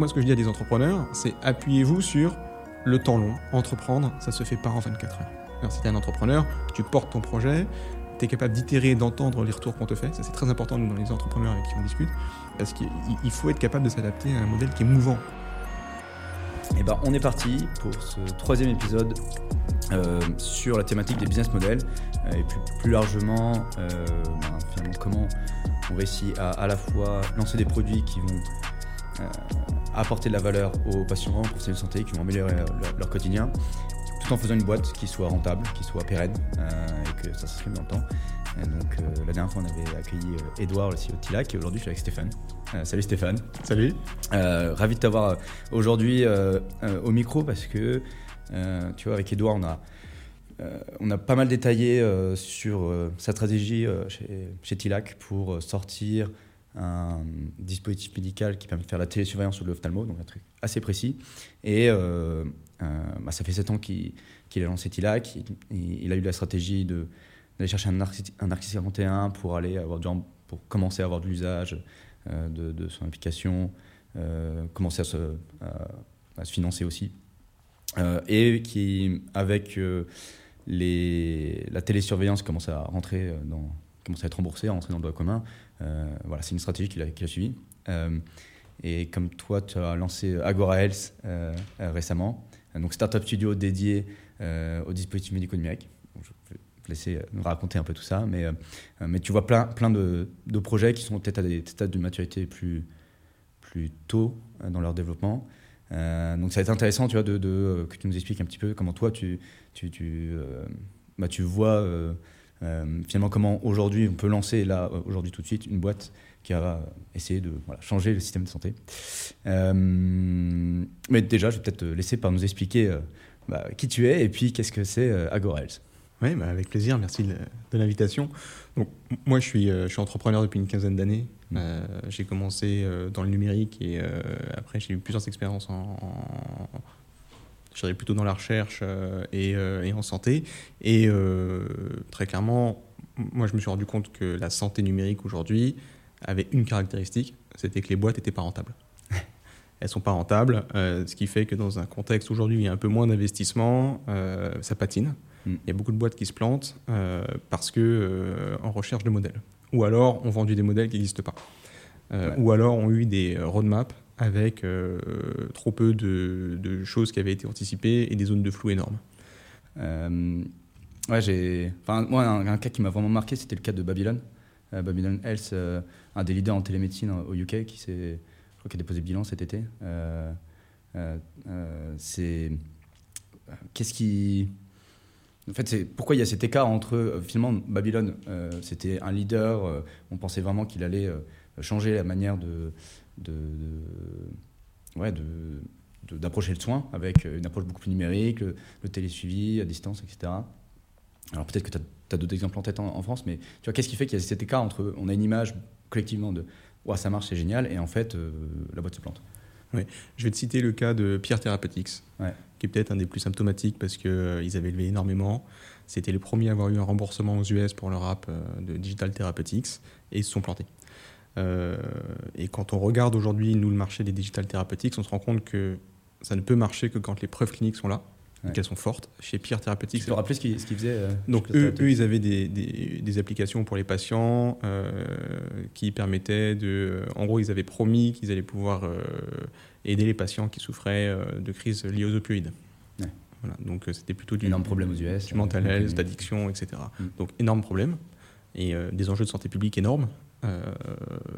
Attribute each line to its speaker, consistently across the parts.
Speaker 1: moi, ce que je dis à des entrepreneurs, c'est appuyez-vous sur le temps long. Entreprendre, ça se fait pas en 24 heures. Si tu es un entrepreneur, tu portes ton projet, tu es capable d'itérer, d'entendre les retours qu'on te fait. Ça, c'est très important nous, dans les entrepreneurs avec qui on discute, parce qu'il faut être capable de s'adapter à un modèle qui est mouvant.
Speaker 2: Et ben, on est parti pour ce troisième épisode euh, sur la thématique des business models euh, et plus, plus largement euh, ben, comment on réussit à à la fois lancer des produits qui vont apporter de la valeur aux patients, pour de santé, qui vont améliorer leur, leur quotidien, tout en faisant une boîte qui soit rentable, qui soit pérenne euh, et que ça s'inscrive dans le temps. Et donc euh, la dernière fois on avait accueilli euh, Edouard, le CEO de Tilac, et aujourd'hui je suis avec Stéphane. Euh, salut Stéphane.
Speaker 1: Salut.
Speaker 2: Euh, ravi de t'avoir euh, aujourd'hui euh, euh, au micro parce que euh, tu vois avec Edouard on a euh, on a pas mal détaillé euh, sur euh, sa stratégie euh, chez, chez Tilac pour euh, sortir un dispositif médical qui permet de faire la télésurveillance sur l'ophtalmo, donc un truc assez précis. Et euh, euh, bah, ça fait 7 ans qu'il a lancé Tilac. Il, a eu la stratégie d'aller chercher un narcissique 41 pour, aller avoir du, pour commencer à avoir de l'usage euh, de, son application, commencer à se, financer aussi. Et qui, avec la télésurveillance, commence à rentrer commence à être remboursée, à rentrer dans le droit commun. Euh, voilà, c'est une stratégie qu'il a, qu'il a suivie. Euh, et comme toi, tu as lancé Agora Health euh, récemment, donc startup studio dédié aux dispositifs médicaux numériques. Je vais te laisser nous raconter un peu tout ça, mais, mais tu vois plein, plein de, projets qui sont peut-être à des stades de maturité plus, plus tôt dans leur développement. Donc ça va être intéressant tu vois, de, que tu nous expliques un petit peu comment toi tu, tu, tu, bah, tu vois euh, finalement comment aujourd'hui on peut lancer là euh, aujourd'hui tout de suite une boîte qui va essayer de voilà, changer le système de santé. Euh, mais déjà je vais peut-être te laisser par nous expliquer euh, bah, qui tu es et puis qu'est-ce que c'est Agora Health.
Speaker 1: Oui, bah avec plaisir, merci de, de l'invitation. Donc, moi, je suis, je suis entrepreneur depuis une quinzaine d'années.
Speaker 2: Mm.
Speaker 1: Euh, j'ai commencé dans le numérique et euh, après, j'ai eu plusieurs expériences en, en- je dirais plutôt dans la recherche euh, et, euh, et en santé. Et euh, très clairement, moi, je me suis rendu compte que la santé numérique aujourd'hui avait une caractéristique, c'était que les boîtes n'étaient pas rentables. Elles sont pas rentables, euh, ce qui fait que dans un contexte aujourd'hui où il y a un peu moins d'investissement, euh, ça patine.
Speaker 2: Mm.
Speaker 1: Il y a beaucoup de boîtes qui se plantent euh, parce que en recherche de modèles. Ou alors ont vendu des modèles qui n'existent pas.
Speaker 2: Ouais.
Speaker 1: Ou alors ont eu des roadmaps avec euh, trop peu de, choses qui avaient été anticipées et des zones de flou énormes.
Speaker 2: Euh, ouais, j'ai. Enfin, moi, un, cas qui m'a vraiment marqué, c'était le cas de Babylon. Euh, Babylon Health, un des leaders en télémédecine au UK, qui s'est, je crois, qui a déposé bilan cet été. C'est qu'est-ce qui. En fait, c'est pourquoi il y a cet écart entre finalement Babylon, euh, c'était un leader. on pensait vraiment qu'il allait changer la manière de, de, de- ouais, de, de- d'approcher le soin avec euh, une approche beaucoup plus numérique, le, le télésuivi à distance, etc. Alors peut-être que tu as, d'autres exemples en tête en, en France, mais tu vois, qu'est-ce qui fait qu'il y a cet écart entre on a une image collectivement de ouais, ça marche, c'est génial, et en fait, euh, la boîte se plante.
Speaker 1: Je vais te citer le cas de Pierre Therapeutics,
Speaker 2: Ouais.
Speaker 1: qui est peut-être un des plus symptomatiques parce qu'ils avaient levé énormément. C'était les premiers à avoir eu un remboursement aux US pour leur app euh, de Digital Therapeutics et ils se sont plantés. Euh, et quand on regarde aujourd'hui, nous, le marché des Digital Therapeutics, on se rend compte que ça ne peut marcher que quand les preuves cliniques sont là,
Speaker 2: Ouais.
Speaker 1: qu'elles sont fortes. Chez Pierre Therapeutics,
Speaker 2: Tu peux rappeler ce qu'ils faisaient euh,
Speaker 1: donc eux, ils avaient des, des- des applications pour les patients euh, qui permettaient de... En gros, ils avaient promis qu'ils allaient pouvoir euh, aider les patients qui souffraient de crises liées aux opioïdes.
Speaker 2: Ouais.
Speaker 1: Voilà, donc c'était plutôt du,
Speaker 2: Énorme problème aux US.
Speaker 1: du mental health, d'addiction, etc.
Speaker 2: Mm.
Speaker 1: Donc énorme problème et des enjeux de santé publique énormes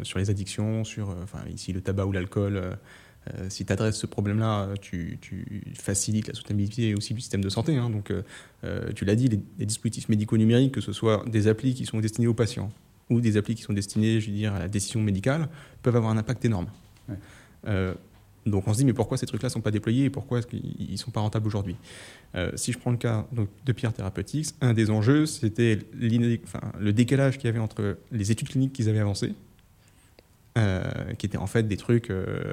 Speaker 1: sur les addictions, sur euh, enfin, ici le tabac ou l'alcool. euh, euh, si tu adresses ce problème-là, euh, tu, tu facilites la soutenabilité aussi du système de santé. hein. donc, euh, euh, tu l'as dit, les, les dispositifs médicaux numériques, que ce soit des applis qui sont destinés aux patients ou des applis qui sont destinées, je veux dire, à la décision médicale, peuvent avoir un impact énorme.
Speaker 2: Ouais.
Speaker 1: Euh, donc on se dit, mais pourquoi ces trucs-là ne sont pas déployés et pourquoi est-ce qu'ils ne sont pas rentables aujourd'hui? Euh, Si je prends le cas de Pierre Therapeutics, un des enjeux, c'était le décalage qu'il y avait entre les études cliniques qu'ils avaient avancées qui étaient en fait des trucs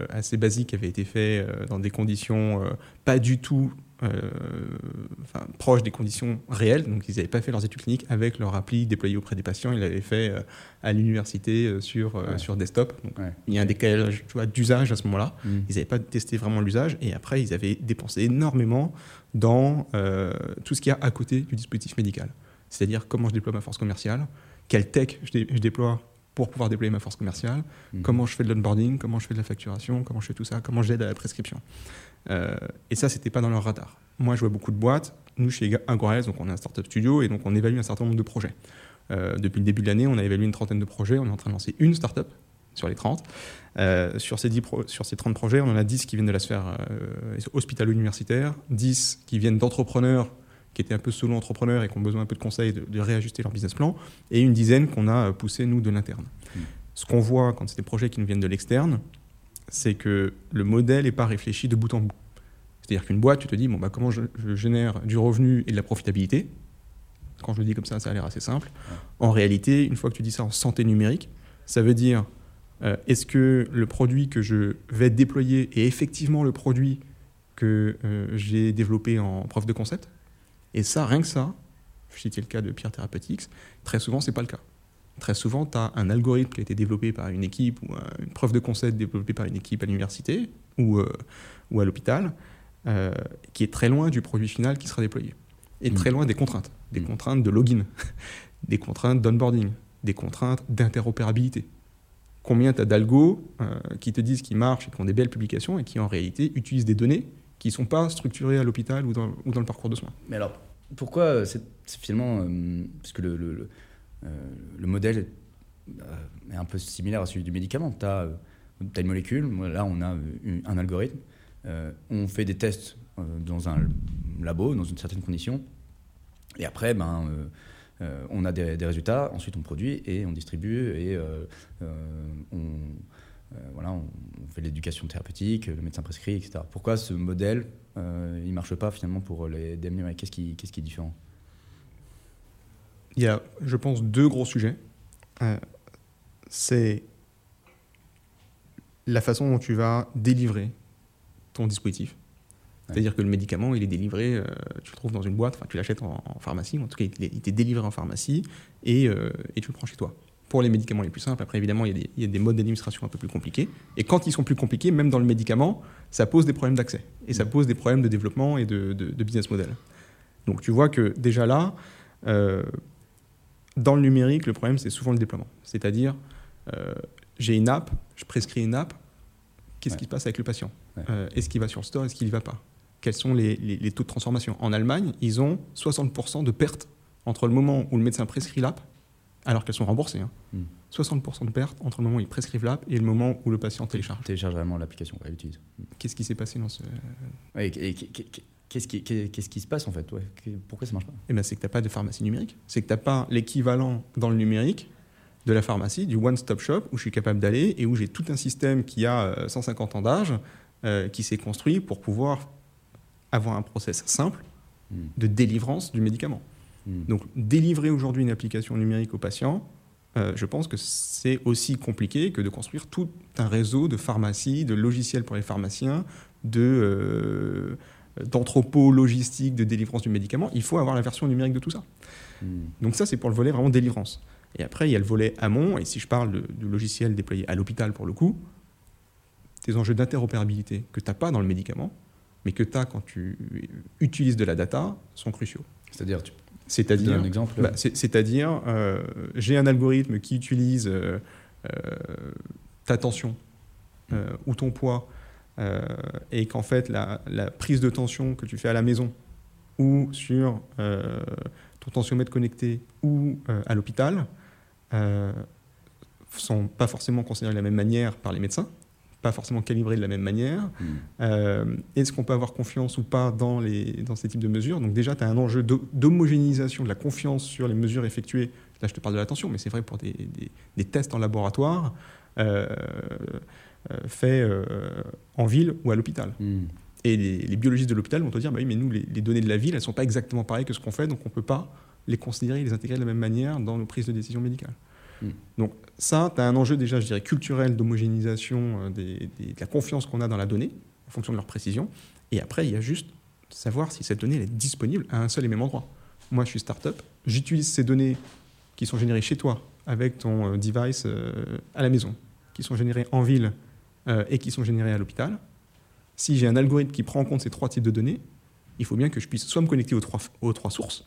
Speaker 1: assez basiques qui avaient été faits dans des conditions pas du tout enfin, proches des conditions réelles. Donc, ils n'avaient pas fait leurs études cliniques avec leur appli déployée auprès des patients. Ils l'avaient fait à l'université sur, sur desktop. Donc, Il y a un décalage d'usage à ce moment-là. Mm. Ils n'avaient pas testé vraiment l'usage. Et après, ils avaient dépensé énormément dans tout ce qu'il y a à côté du dispositif médical. C'est-à-dire comment je déploie ma force commerciale, quelle tech je, déploie pour pouvoir déployer ma force commerciale, mhm. comment je fais de l'onboarding, comment je fais de la facturation, comment je fais tout ça, comment j'aide à la prescription. Euh, et ça, c'était pas dans leur radar. Moi, je vois beaucoup de boîtes. Nous, chez Agorez, donc on est un startup studio et donc on évalue un certain nombre de projets. Euh, depuis le début de l'année, on a évalué une trentaine de projets. On est en train de lancer une startup sur les 30. Euh, sur, ces 10 sur ces 30 projets, on en a 10 qui viennent de la sphère hospitalo-universitaire, 10 qui viennent d'entrepreneurs qui étaient un peu solo entrepreneurs et qui ont besoin un peu de conseils de, réajuster leur business plan, et une dizaine qu'on a poussé nous de l'interne. Hmm. Ce qu'on voit quand c'est des projets qui nous viennent de l'externe, c'est que le modèle n'est pas réfléchi de bout en bout. C'est-à-dire qu'une boîte, tu te dis, bon, bah, comment je, génère du revenu et de la profitabilité? Quand je le dis comme ça, ça a l'air assez simple. En réalité, une fois que tu dis ça en santé numérique, ça veut dire, euh, est-ce que le produit que je vais déployer est effectivement le produit que euh, j'ai développé en preuve de concept? Et ça, rien que ça, je citais le cas de Pierre Therapeutics, très souvent, c'est pas le cas. Très souvent, tu as un algorithme qui a été développé par une équipe ou une preuve de concept développée par une équipe à l'université ou, euh, ou à l'hôpital, euh, qui est très loin du produit final qui sera déployé. Et très mm. loin des contraintes. Des mm. contraintes de login, des contraintes d'onboarding, des contraintes d'interopérabilité. Combien tu as d'algos euh, qui te disent qu'ils marchent et qui ont des belles publications et qui en réalité utilisent des données qui ne sont pas structurés à l'hôpital ou dans, le parcours de soins.
Speaker 2: Mais alors, pourquoi euh, c'est finalement. Euh, parce que le, euh, le modèle est un peu similaire à celui du médicament. Tu as, une molécule, là on a un algorithme, on fait des tests dans un labo, dans une certaine condition, et après, ben. on a des, résultats, ensuite on produit et on distribue et on, voilà, on, fait l'éducation thérapeutique, le médecin prescrit, etc. Pourquoi ce modèle, euh, il ne marche pas finalement pour les DMI Qu'est-ce qui, qu'est-ce qui est différent?
Speaker 1: Il y a, je pense, deux gros sujets. Euh, c'est la façon dont tu vas délivrer ton dispositif. C'est-à-dire que le médicament, il est délivré, tu le trouves dans une boîte, tu l'achètes en, pharmacie, en tout cas il, est délivré en pharmacie et, et, tu le prends chez toi pour les médicaments les plus simples. Après, évidemment, il y a des, modes d'administration un peu plus compliqués. Et quand ils sont plus compliqués, même dans le médicament, ça pose des problèmes d'accès. Et ça pose des problèmes de développement et de, business model. Donc tu vois que déjà là, euh, dans le numérique, le problème, c'est souvent le déploiement. C'est-à-dire, euh, j'ai une app, je prescris une app, qu'est-ce qui se passe avec le patient euh, Est-ce qu'il va sur le store Est-ce qu'il n'y va pas? Quels sont les, les, taux de transformation? En Allemagne, ils ont 60% de pertes entre le moment où le médecin prescrit l'app alors qu'elles sont remboursées. 60% hein. hmm. de pertes entre le moment où ils prescrivent l'app et le moment où le patient télécharge.
Speaker 2: Télécharge vraiment l'application, elle utilise.
Speaker 1: Hmm. Qu'est-ce qui s'est passé dans ce...
Speaker 2: Qu'est-ce qui, se passe en fait? Pourquoi ça marche pas?
Speaker 1: Eh ben, C'est que tu n'as pas de pharmacie numérique. C'est que tu n'as pas l'équivalent dans le numérique de la pharmacie, du one-stop shop, où je suis capable d'aller et où j'ai tout un système qui a 150 euh, ans d'âge, euh, qui s'est construit pour pouvoir avoir un process simple hmm. de délivrance du médicament. Hmm. Donc délivrer aujourd'hui une application numérique aux patients, euh, je pense que c'est aussi compliqué que de construire tout un réseau de pharmacies, de logiciels pour les pharmaciens, de euh, d'entrepôts logistiques de délivrance du médicament. Il faut avoir la version numérique de tout ça. Hmm. Donc ça, c'est pour le volet vraiment délivrance. Et après, il y a le volet amont, et si je parle du logiciel déployé à l'hôpital pour le coup, tes enjeux d'interopérabilité que tu n'as pas dans le médicament, mais que tu as quand tu utilises de la data, sont cruciaux.
Speaker 2: C'est-à-dire,
Speaker 1: c'est-à-dire, un exemple. Bah, c'est-à-dire, euh, j'ai un algorithme qui utilise euh, euh, ta tension ou ton poids, et qu'en fait la, prise de tension que tu fais à la maison ou sur ton tensiomètre connecté ou à l'hôpital sont pas forcément considérés de la même manière par les médecins pas forcément calibré de la même manière. Hmm. Euh, est-ce qu'on peut avoir confiance ou pas dans, les, dans ces types de mesures? Donc déjà, tu as un enjeu d'homogénéisation de la confiance sur les mesures effectuées. Là, je te parle de l'attention, mais c'est vrai pour des, des, tests en laboratoire euh, euh, faits en ville ou à l'hôpital. Hmm. Et les, biologistes de l'hôpital vont te dire, bah oui, mais nous, les, les, données de la ville, elles ne sont pas exactement pareilles que ce qu'on fait, donc on ne peut pas les considérer, les intégrer de la même manière dans nos prises de décision médicales. Mm. Donc ça, tu as un enjeu déjà, je dirais, culturel d'homogénéisation de la confiance qu'on a dans la donnée, en fonction de leur précision. Et après, il y a juste savoir si cette donnée est disponible à un seul et même endroit. Moi, je suis startup, j'utilise ces données qui sont générées chez toi avec ton device à la maison, qui sont générées en ville et qui sont générées à l'hôpital si j'ai un algorithme qui prend en compte ces trois types de données, il faut bien que je puisse soit me connecter aux trois, aux trois sources,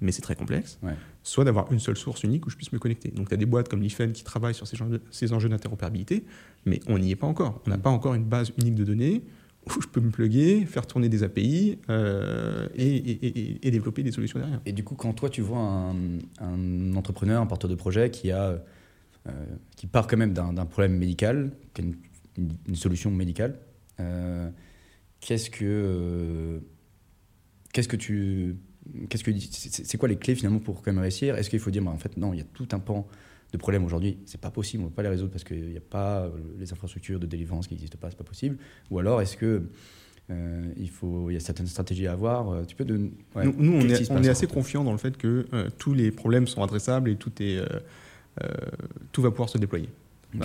Speaker 1: mais c'est très complexe, soit d'avoir une seule source unique où je puisse me connecter. Donc tu as des boîtes comme l'IFEN qui travaillent sur ces, ces enjeux d'interopérabilité, mais on n'y est pas encore. On n'a pas encore une base unique de données où je peux me plugger, faire tourner des API euh, et, développer des solutions derrière.
Speaker 2: Et du coup, quand toi tu vois un, entrepreneur, un porteur de projet qui, a, euh, qui part quand même d'un problème médical, qui a une solution médicale, euh, qu'est-ce que qu'est-ce que tu qu'est-ce que c'est quoi les clés finalement pour quand même réussir? Est-ce qu'il faut dire bah, en fait non, il y a tout un pan de problèmes aujourd'hui, c'est pas possible, on ne peut pas les résoudre parce qu'il n'y a pas euh, les infrastructures de délivrance qui n'existent pas, c'est pas possible. Ou alors est-ce que il faut, il y a certaines stratégies à avoir. Tu peux de,
Speaker 1: nous, on est, on est assez confiant dans le fait que tous les problèmes sont adressables et tout est, tout va pouvoir se déployer.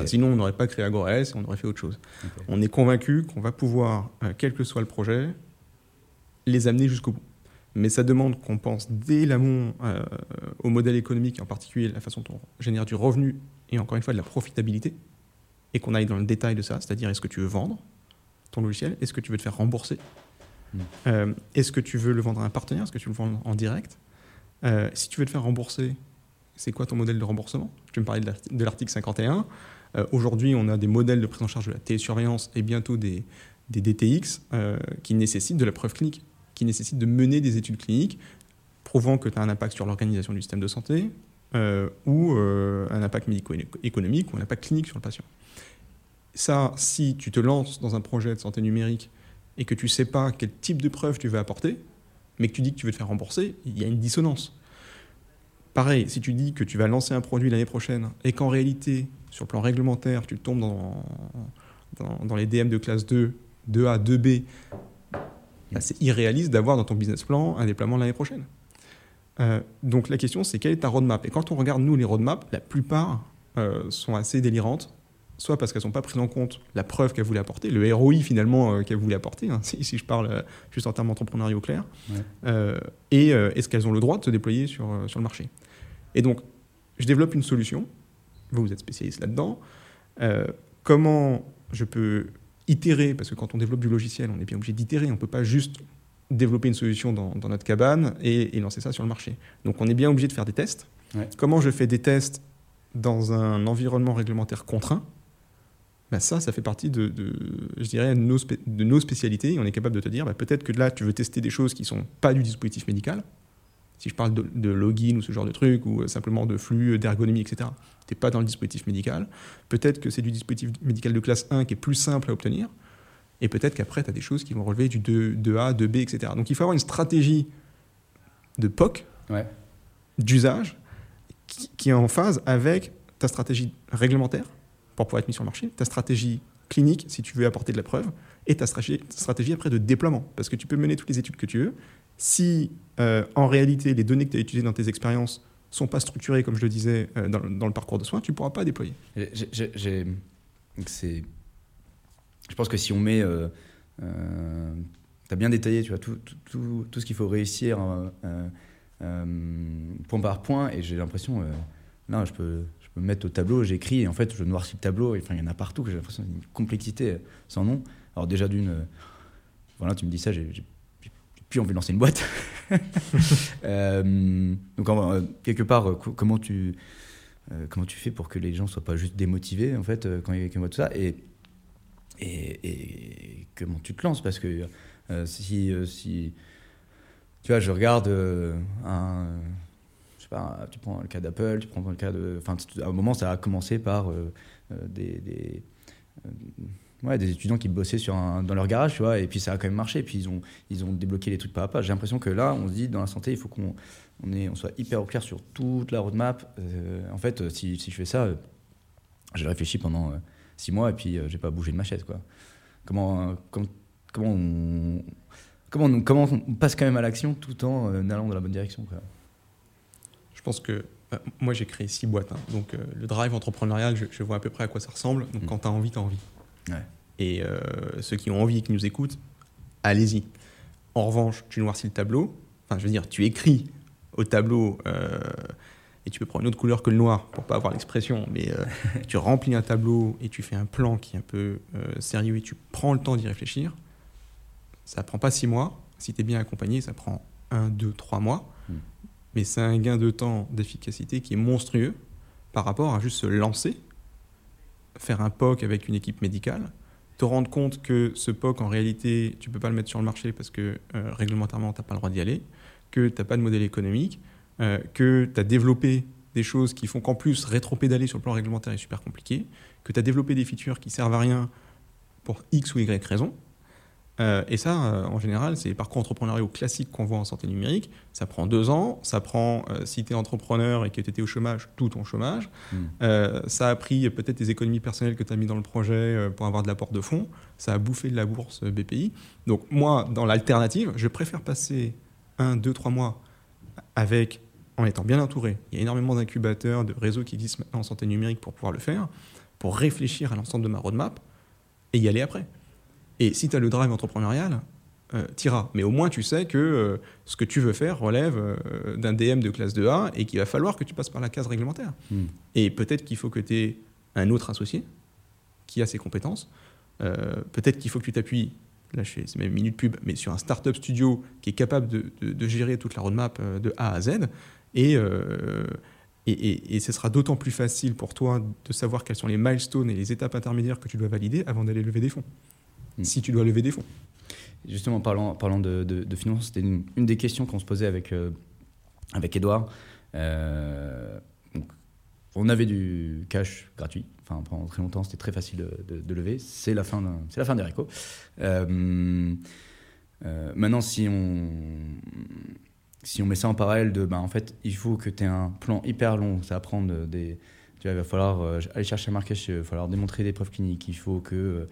Speaker 1: Sinon, on n'aurait pas créé Agores et on aurait fait autre chose. On est convaincu qu'on va pouvoir, euh, quel que soit le projet, les amener jusqu'au bout. Mais ça demande qu'on pense dès l'amont euh, au modèle économique, en particulier la façon dont on génère du revenu et encore une fois de la profitabilité, et qu'on aille dans le détail de ça, c'est-à-dire est-ce que tu veux vendre ton logiciel, est-ce que tu veux te faire rembourser, hmm. euh, est-ce que tu veux le vendre à un partenaire, est-ce que tu veux le vendre en direct, si tu veux te faire rembourser, c'est quoi ton modèle de remboursement? Tu me parlais de l'article 51. Euh, aujourd'hui, on a des modèles de prise en charge de la télésurveillance et bientôt des, DTX euh, qui nécessitent de la preuve clinique, qui nécessitent de mener des études cliniques prouvant que tu as un impact sur l'organisation du système de santé euh, ou un impact médico-économique ou un impact clinique sur le patient. Ça, si tu te lances dans un projet de santé numérique et que tu ne sais pas quel type de preuve tu veux apporter, mais que tu dis que tu veux te faire rembourser, il y a une dissonance. Pareil, si tu dis que tu vas lancer un produit l'année prochaine et qu'en réalité, sur le plan réglementaire, tu tombes dans, dans, les DM de classe 2, 2A, 2B, c'est irréaliste d'avoir dans ton business plan un déploiement l'année prochaine. Euh, donc la question, c'est quelle est ta roadmap? Et quand on regarde, nous, les roadmaps, la plupart euh, sont assez délirantes, soit parce qu'elles n'ont pas pris en compte la preuve qu'elles voulaient apporter, le ROI finalement euh, qu'elles voulaient apporter, hein, si, je parle juste en termes entrepreneuriaux clairs, et est-ce qu'elles ont le droit de se déployer sur, sur le marché? Et donc, je développe une solution vous, vous êtes spécialiste là-dedans. Comment je peux itérer, parce que quand on développe du logiciel, on est bien obligé d'itérer, on ne peut pas juste développer une solution dans, notre cabane et, lancer ça sur le marché. Donc on est bien obligé de faire des tests. Comment je fais des tests dans un environnement réglementaire contraint? Bah ça, ça fait partie de, je dirais, de nos, de nos, spécialités. on est capable de te dire, bah peut-être que là, tu veux tester des choses qui ne sont pas du dispositif médical. Si je parle de, login ou ce genre de truc, ou euh, simplement de flux, euh, d'ergonomie, etc., tu n'es pas dans le dispositif médical. Peut-être que c'est du dispositif médical de classe 1 qui est plus simple à obtenir. Et peut-être qu'après, tu as des choses qui vont relever du 2, 2A, 2B, etc. Donc il faut avoir une stratégie de POC, d'usage, qui, est en phase avec ta stratégie réglementaire pour pouvoir être mis sur le marché, ta stratégie clinique si tu veux apporter de la preuve, et ta stratégie, stratégie après de déploiement. Parce que tu peux mener toutes les études que tu veux, si euh, en réalité les données que tu as utilisées dans tes expériences sont pas structurées, comme je le disais, euh, dans, le parcours de soins, tu ne pourras pas déployer.
Speaker 2: je pense que si on met... Euh, tu as bien détaillé tu vois, tout, tout, tout, ce qu'il faut réussir point par point, et j'ai l'impression... là, je peux, me mettre au tableau, j'écris, et en fait, je noircis le tableau, il y en a partout, j'ai l'impression d'une complexité sans nom. Alors déjà, d'une... voilà, tu me dis ça, j'ai puis on veut lancer une boîte. Euh, donc euh, quelque part, euh, comment tu comment tu fais pour que les gens soient pas juste démotivés en fait quand ils voient tout ça et, et, comment tu te lances? Parce que si si tu vois je regarde un je sais pas tu prends le cas d'Apple tu prends le cas de enfin à un moment ça a commencé par des, des ouais, des étudiants qui bossaient sur dans leur garage, tu vois, et puis ça a quand même marché, et puis ils ont, ils ont débloqué les trucs pas à pas. J'ai l'impression que là, on se dit, dans la santé, il faut qu'on on soit hyper au clair sur toute la roadmap. Euh, en fait, si, si, je fais ça, j'ai réfléchi pendant euh, six mois, et puis euh, j'ai pas bougé de ma chaise, quoi. Comment, comment, comment, on, comment, on, comment on passe quand même à l'action tout en allant dans la bonne direction, quoi.
Speaker 1: Je pense que Bah, moi, j'ai créé six boîtes. hein. Donc, euh, le drive entrepreneurial, je, je vois à peu près à quoi ça ressemble. Donc,
Speaker 2: Mm.
Speaker 1: quand tu as envie, tu as envie.
Speaker 2: Ouais.
Speaker 1: Et euh, ceux qui ont envie et qui nous écoutent, allez-y. En revanche, tu noircis le tableau. Enfin, je veux dire, tu écris au tableau euh, et tu peux prendre une autre couleur que le noir pour pas avoir l'expression, mais euh, tu remplis un tableau et tu fais un plan qui est un peu sérieux et tu prends le temps d'y réfléchir. Ça prend pas six mois. Si tu es bien accompagné, ça prend un, deux, trois mois.
Speaker 2: Mm.
Speaker 1: Mais c'est un gain de temps, d'efficacité qui est monstrueux par rapport à juste se lancer, faire un POC avec une équipe médicale, te rendre compte que ce POC, en réalité, tu peux pas le mettre sur le marché parce que euh, réglementairement, tu n'as pas le droit d'y aller, que tu n'as pas de modèle économique, euh, que tu as développé des choses qui font qu'en plus, rétro-pédaler sur le plan réglementaire est super compliqué, que tu as développé des features qui servent à rien pour X ou Y raison. Euh, et ça, euh, en général, c'est les parcours entrepreneuriaux classiques qu'on voit en santé numérique. Ça prend deux ans. Ça prend, euh, si tu es entrepreneur et que tu étais au chômage, tout ton chômage.
Speaker 2: Mm.
Speaker 1: Euh, ça a pris peut-être des économies personnelles que tu as mis dans le projet pour avoir de l'apport de fonds. Ça a bouffé de la bourse BPI. Donc moi, dans l'alternative, je préfère passer un, deux, trois mois avec, en étant bien entouré. Il y a énormément d'incubateurs, de réseaux qui existent maintenant en santé numérique pour pouvoir le faire, pour réfléchir à l'ensemble de ma roadmap et y aller après. Et si tu as le drive entrepreneurial, euh, t'iras. Mais au moins, tu sais que euh, ce que tu veux faire relève euh, d'un DM de classe 2A et qu'il va falloir que tu passes par la case réglementaire.
Speaker 2: Mm.
Speaker 1: Et peut-être qu'il faut que tu aies un autre associé qui a ses compétences. Euh, peut-être qu'il faut que tu t'appuies, là je fais c'est même une minute pub, mais sur un startup studio qui est capable de, de- de gérer toute la roadmap de A à Z. Et, et, et- et ce sera d'autant plus facile pour toi de savoir quels sont les milestones et les étapes intermédiaires que tu dois valider avant d'aller lever des fonds.
Speaker 2: Mm.
Speaker 1: Si tu dois lever des fonds.
Speaker 2: Justement, parlant, parlant de, de, de finances, c'était une, une des questions qu'on se posait avec, euh, avec Edouard. Euh, donc, on avait du cash gratuit. Enfin, pendant très longtemps, c'était très facile de, lever. C'est la fin, c'est la fin des récos. Euh, maintenant, si on, si on met ça en parallèle de, ben, en fait, il faut que tu aies un plan hyper long. Ça va prendre des. Tu vois, il va falloir aller chercher un marquage, il va falloir démontrer des preuves cliniques. Il faut que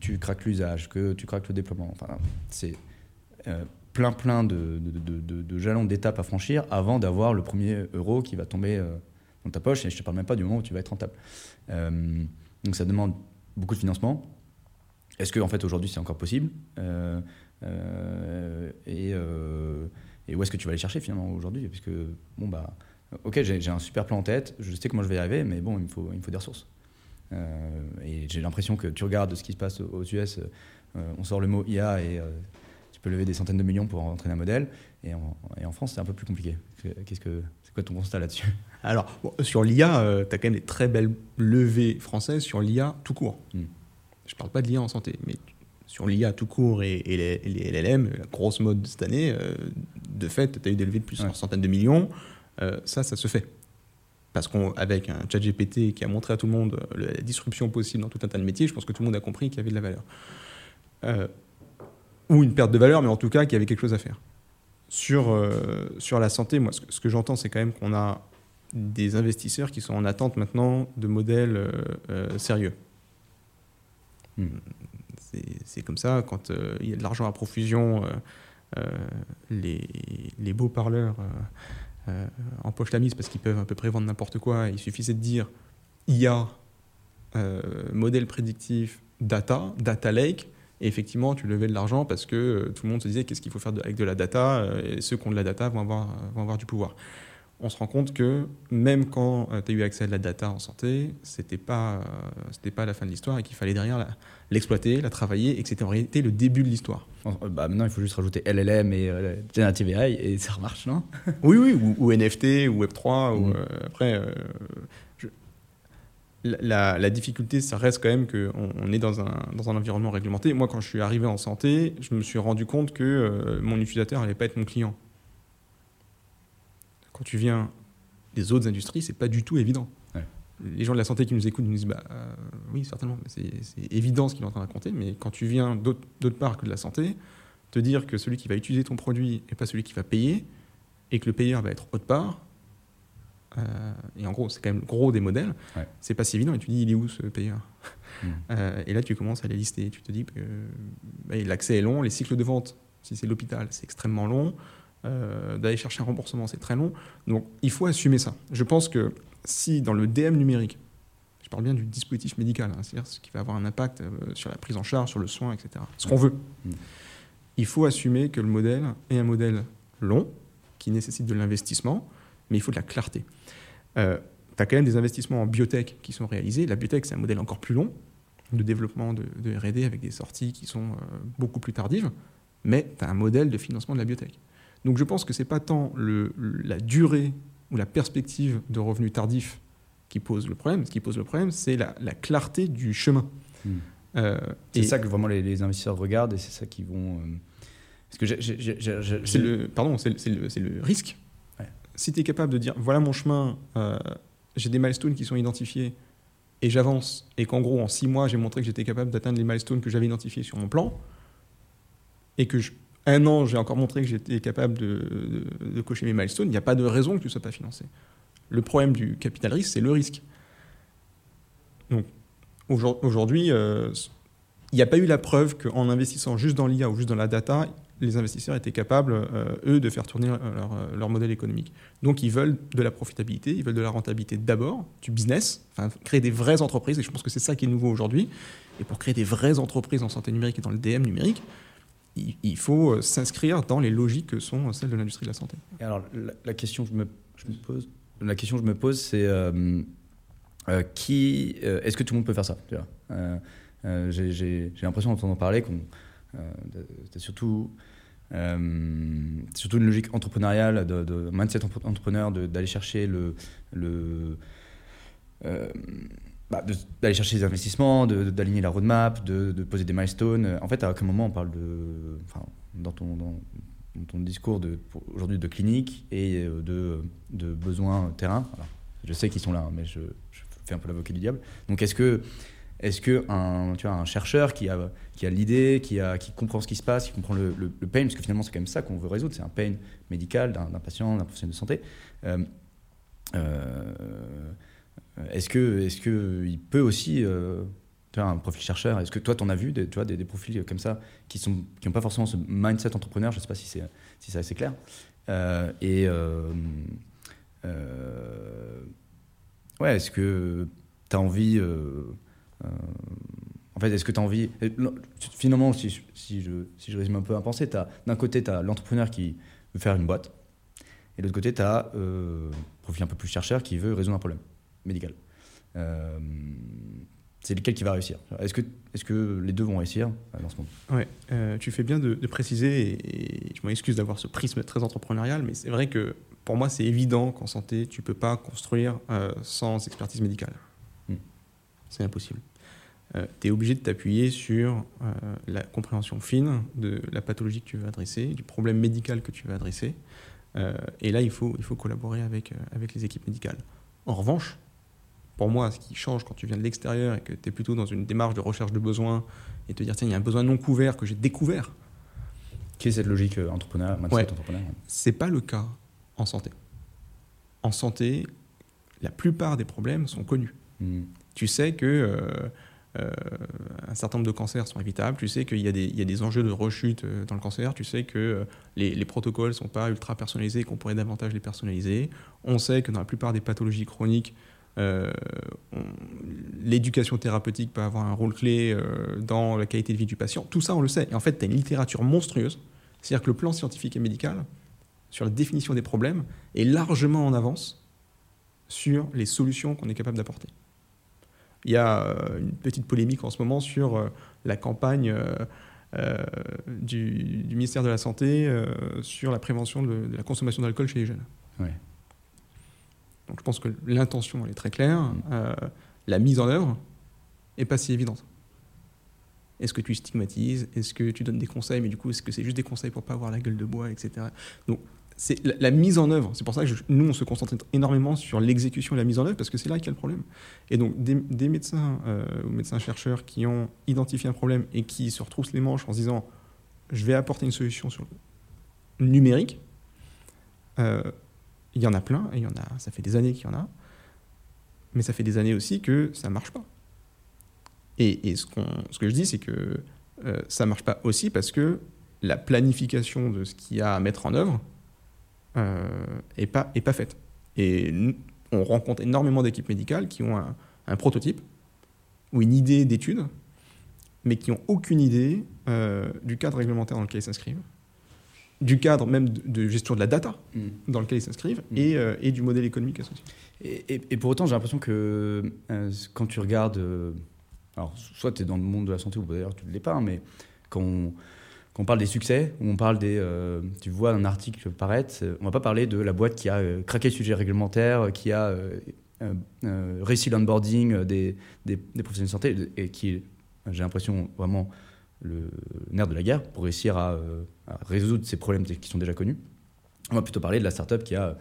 Speaker 2: tu craques l'usage, que tu craques le déploiement. Enfin, c'est euh, plein, plein de, jalons d'étapes à franchir avant d'avoir le premier euro qui va tomber euh, dans ta poche. Et je te parle même pas du moment où tu vas être rentable. Euh, donc ça demande beaucoup de financement. Est-ce que en fait aujourd'hui c'est encore possible Euh, euh, et, euh, où est-ce que tu vas aller chercher finalement aujourd'hui? Parce que bon bah ok j'ai un super plan en tête, je sais comment je vais y arriver, mais bon il faut, il me faut des ressources. Euh, et j'ai l'impression que tu regardes ce qui se passe aux US, euh, on sort le mot IA et euh, tu peux lever des centaines de millions pour entraîner un modèle. Et en, et en France, c'est un peu plus compliqué. Qu'est-ce que c'est quoi ton constat là-dessus?
Speaker 1: Alors, bon, sur l'IA, tu as quand même des très belles levées françaises sur l'IA tout court.
Speaker 2: Mm.
Speaker 1: Je parle pas de l'IA en santé, mais sur l'IA tout court et, et les, les LLM, la grosse mode de cette année, euh, de fait, tu as eu des levées de plusieurs
Speaker 2: Ouais.
Speaker 1: centaines de millions. Euh, ça, ça se fait. Parce qu'avec un chat GPT qui a montré à tout le monde euh, la disruption possible dans tout un tas de métiers, je pense que tout le monde a compris qu'il y avait de la valeur. Euh, ou une perte de valeur, mais en tout cas qu'il y avait quelque chose à faire. Sur, euh, sur la santé, moi, ce que, ce que j'entends, c'est quand même qu'on a des investisseurs qui sont en attente maintenant de modèles euh, sérieux.
Speaker 2: Hmm.
Speaker 1: C'est comme ça, quand il y a de l'argent à profusion, les, les beaux parleurs euh, euh, empochent la mise parce qu'ils peuvent à peu près vendre n'importe quoi. Il suffisait de dire IA, euh, modèle prédictif, data, data lake, et effectivement, tu levais de l'argent parce que euh, tout le monde se disait qu'est-ce qu'il faut faire avec de la data, euh, et ceux qui ont de la data vont avoir, vont avoir du pouvoir. On se rend compte que même quand tu as eu accès à de la data en santé, c'était pas, euh, pas la fin de l'histoire et qu'il fallait derrière l'exploiter, la travailler, et que c'était en réalité le début de l'histoire.
Speaker 2: Euh, bah, Maintenant, il faut juste rajouter LLM et euh, Generative AI et ça remarche, non?
Speaker 1: Oui, oui, ou, ou NFT, ou Web3, ou euh, après. euh, je- la, difficulté, ça reste quand même qu'on on est dans un, dans un environnement réglementé. Moi, quand je suis arrivé en santé, je me suis rendu compte que euh, mon utilisateur n'allait pas être mon client. Quand tu viens des autres industries, c'est pas du tout évident.
Speaker 2: Ouais.
Speaker 1: Les gens de la santé qui nous écoutent nous disent bah, euh, oui, certainement, c'est évident ce qu'il est en train de raconter, mais quand tu viens d'autre part que de la santé, te dire que celui qui va utiliser ton produit n'est pas celui qui va payer, et que le payeur va être autre part, euh, et en gros, c'est quand même le gros des modèles,
Speaker 2: Ouais.
Speaker 1: c'est pas si évident, et tu dis, il est où ce payeur?
Speaker 2: Mm.
Speaker 1: Euh, Et là, tu commences à les lister, tu te dis que bah, l'accès est long, les cycles de vente, si c'est l'hôpital, c'est extrêmement long, euh, d'aller chercher un remboursement, c'est très long. Donc il faut assumer ça. Je pense que si dans le DM numérique, je parle bien du dispositif médical, hein, c'est-à-dire ce qui va avoir un impact euh, sur la prise en charge, sur le soin, etc., ce qu'on veut,
Speaker 2: Mm.
Speaker 1: il faut assumer que le modèle est un modèle long, qui nécessite de l'investissement, mais il faut de la clarté. Euh, tu as quand même des investissements en biotech qui sont réalisés. La biotech, c'est un modèle encore plus long de développement de, de RD avec des sorties qui sont euh, beaucoup plus tardives, mais tu as un modèle de financement de la biotech. Donc je pense que ce n'est pas tant le, la durée ou la perspective de revenus tardifs qui pose le problème. Ce qui pose le problème, c'est la, la clarté du chemin.
Speaker 2: Mm.
Speaker 1: Euh,
Speaker 2: C'est ça que vraiment les, les investisseurs regardent et c'est ça qu'ils vont. euh, Parce que
Speaker 1: c'est le, pardon, c'est le, c'est c'est risque.
Speaker 2: Ouais.
Speaker 1: Si tu es capable de dire, voilà mon chemin, euh, j'ai des milestones qui sont identifiés et j'avance, et qu'en gros, en six mois, j'ai montré que j'étais capable d'atteindre les milestones que j'avais identifiés sur mon plan, et que je- un an, j'ai encore montré que j'étais capable de, cocher mes milestones, il n'y a pas de raison que tu ne sois pas financé. Le problème du capital risque, c'est le risque. Donc, aujourd- aujourd'hui, euh, il n'y a pas eu la preuve qu'en investissant juste dans l'IA ou juste dans la data, les investisseurs étaient capables, euh, eux, de faire tourner euh, leur, modèle économique. Donc, ils veulent de la profitabilité, ils veulent de la rentabilité d'abord, du business, créer des vraies entreprises, et je pense que c'est ça qui est nouveau aujourd'hui. Et pour créer des vraies entreprises en santé numérique et dans le DM numérique, il, faut euh, s'inscrire dans les logiques que sont celles de l'industrie de la santé.
Speaker 2: Alors, la, question que je me, pose, la question que je me pose, c'est euh, euh, qui, euh, est-ce que tout le monde peut faire ça Euh, euh, J'ai l'impression d'entendre parler qu'on, euh, c'est surtout, euh, une logique entrepreneuriale, de, mindset entre- entrepreneur, d'aller chercher le, euh, bah, d'aller chercher les investissements, d'aligner la roadmap, de, de poser des milestones. En fait, à quel moment on parle de, enfin, dans ton, dans, ton discours aujourd'hui de clinique et euh, de, de besoins terrain. Je sais qu'ils sont là, hein, mais je, fais un peu l'avocat du diable. Donc, est-ce que, est-ce que un, chercheur qui a, qui a l'idée, qui, a, qui comprend ce qui se passe, qui comprend le, le- pain, parce que finalement, c'est quand même ça qu'on veut résoudre, c'est un pain médical d'un, d'un patient, d'un professionnel de santé. Euh, euh, est-ce que, est-ce que il peut aussi, euh, tu un profil chercheur, est-ce que toi, tu en as vu des, tu vois, des, profils comme ça qui sont, qui n'ont pas forcément ce mindset entrepreneur, je ne sais pas si c'est, si c'est clair. Euh, et euh, euh, ouais, est-ce que tu as envie, euh, euh, en fait, est-ce que tu as envie, finalement, si, si, je, si je résume un peu à t'as- d'un côté, tu as l'entrepreneur qui veut faire une boîte, et de l'autre côté, tu as euh, profil un peu plus chercheur qui veut résoudre un problème médical. Euh, c'est lequel qui va réussir? Est-ce que, est que les deux vont réussir euh, dans ce monde
Speaker 1: Ouais, euh, tu fais bien de, de préciser, et, et je m'excuse d'avoir ce prisme très entrepreneurial, mais c'est vrai que pour moi, c'est évident qu'en santé, tu peux pas construire euh, sans expertise médicale.
Speaker 2: Mm.
Speaker 1: C'est impossible. tu es obligé de t'appuyer sur euh, la compréhension fine de la pathologie que tu veux adresser, du problème médical que tu veux adresser. Euh, et là, il faut, il faut collaborer avec, euh, avec les équipes médicales. En revanche, pour moi, ce qui change quand tu viens de l'extérieur et que tu es plutôt dans une démarche de recherche de besoins et te dire, tiens, il y a un besoin non couvert que j'ai découvert,
Speaker 2: Qui est cette logique euh, entrepreneur,
Speaker 1: Ouais.
Speaker 2: entrepreneur
Speaker 1: c'est pas le cas en santé. En santé, la plupart des problèmes sont connus.
Speaker 2: Hmm.
Speaker 1: Tu sais que euh, euh, un certain nombre de cancers sont évitables, tu sais qu'il y, a des- il y a des enjeux de rechute dans le cancer, tu sais que les, les protocoles ne sont pas ultra personnalisés et qu'on pourrait davantage les personnaliser. On sait que dans la plupart des pathologies chroniques, euh, on- l'éducation thérapeutique peut avoir un rôle clé euh, dans la qualité de vie du patient. Tout ça, on le sait. Et en fait, tu as une littérature monstrueuse. C'est-à-dire que le plan scientifique et médical, sur la définition des problèmes, est largement en avance sur les solutions qu'on est capable d'apporter. Il y a euh, une petite polémique en ce moment sur la campagne du, ministère de la Santé sur la prévention de, de la consommation d'alcool chez les jeunes.
Speaker 2: Ouais.
Speaker 1: Donc je pense que l'intention elle est très claire,
Speaker 2: Mm.
Speaker 1: euh, la mise en œuvre est pas si évidente. Est-ce que tu stigmatises? Est-ce que tu donnes des conseils? Mais du coup, est-ce que c'est juste des conseils pour pas avoir la gueule de bois, etc. Donc c'est la, la mise en œuvre. C'est pour ça que je- nous on se concentre énormément sur l'exécution et la mise en œuvre parce que c'est là qu'il y a le problème. Et donc des, des médecins euh, ou médecins chercheurs qui ont identifié un problème et qui se retroussent les manches en se disant je vais apporter une solution sur le numérique. euh, il y en a plein, et il y en a, ça fait des années qu'il y en a, mais ça fait des années aussi que ça marche pas. Et, ce, que je dis, c'est que euh, ça marche pas aussi parce que la planification de ce qu'il y a à mettre en œuvre n'est pas, est pas faite. Et on rencontre énormément d'équipes médicales qui ont un, prototype ou une idée d'étude, mais qui n'ont aucune idée du cadre réglementaire dans lequel ils s'inscrivent, du cadre même de, gestion de la data mm. dans lequel ils s'inscrivent mm. et, et, du modèle économique associé.
Speaker 2: Et, et, pour autant, j'ai l'impression que quand tu regardes alors, soit tu es dans le monde de la santé, ou d'ailleurs tu ne l'es pas, hein, mais quand on, parle des succès, ou on parle des. Euh, tu vois un article paraître, on va pas parler de la boîte qui a euh, craqué le sujet réglementaire, qui a euh, réussi l'onboarding des, des, professionnels de santé, et qui j'ai l'impression, vraiment le nerf de la guerre pour réussir à, résoudre ces problèmes qui sont déjà connus. On va plutôt parler de la startup qui a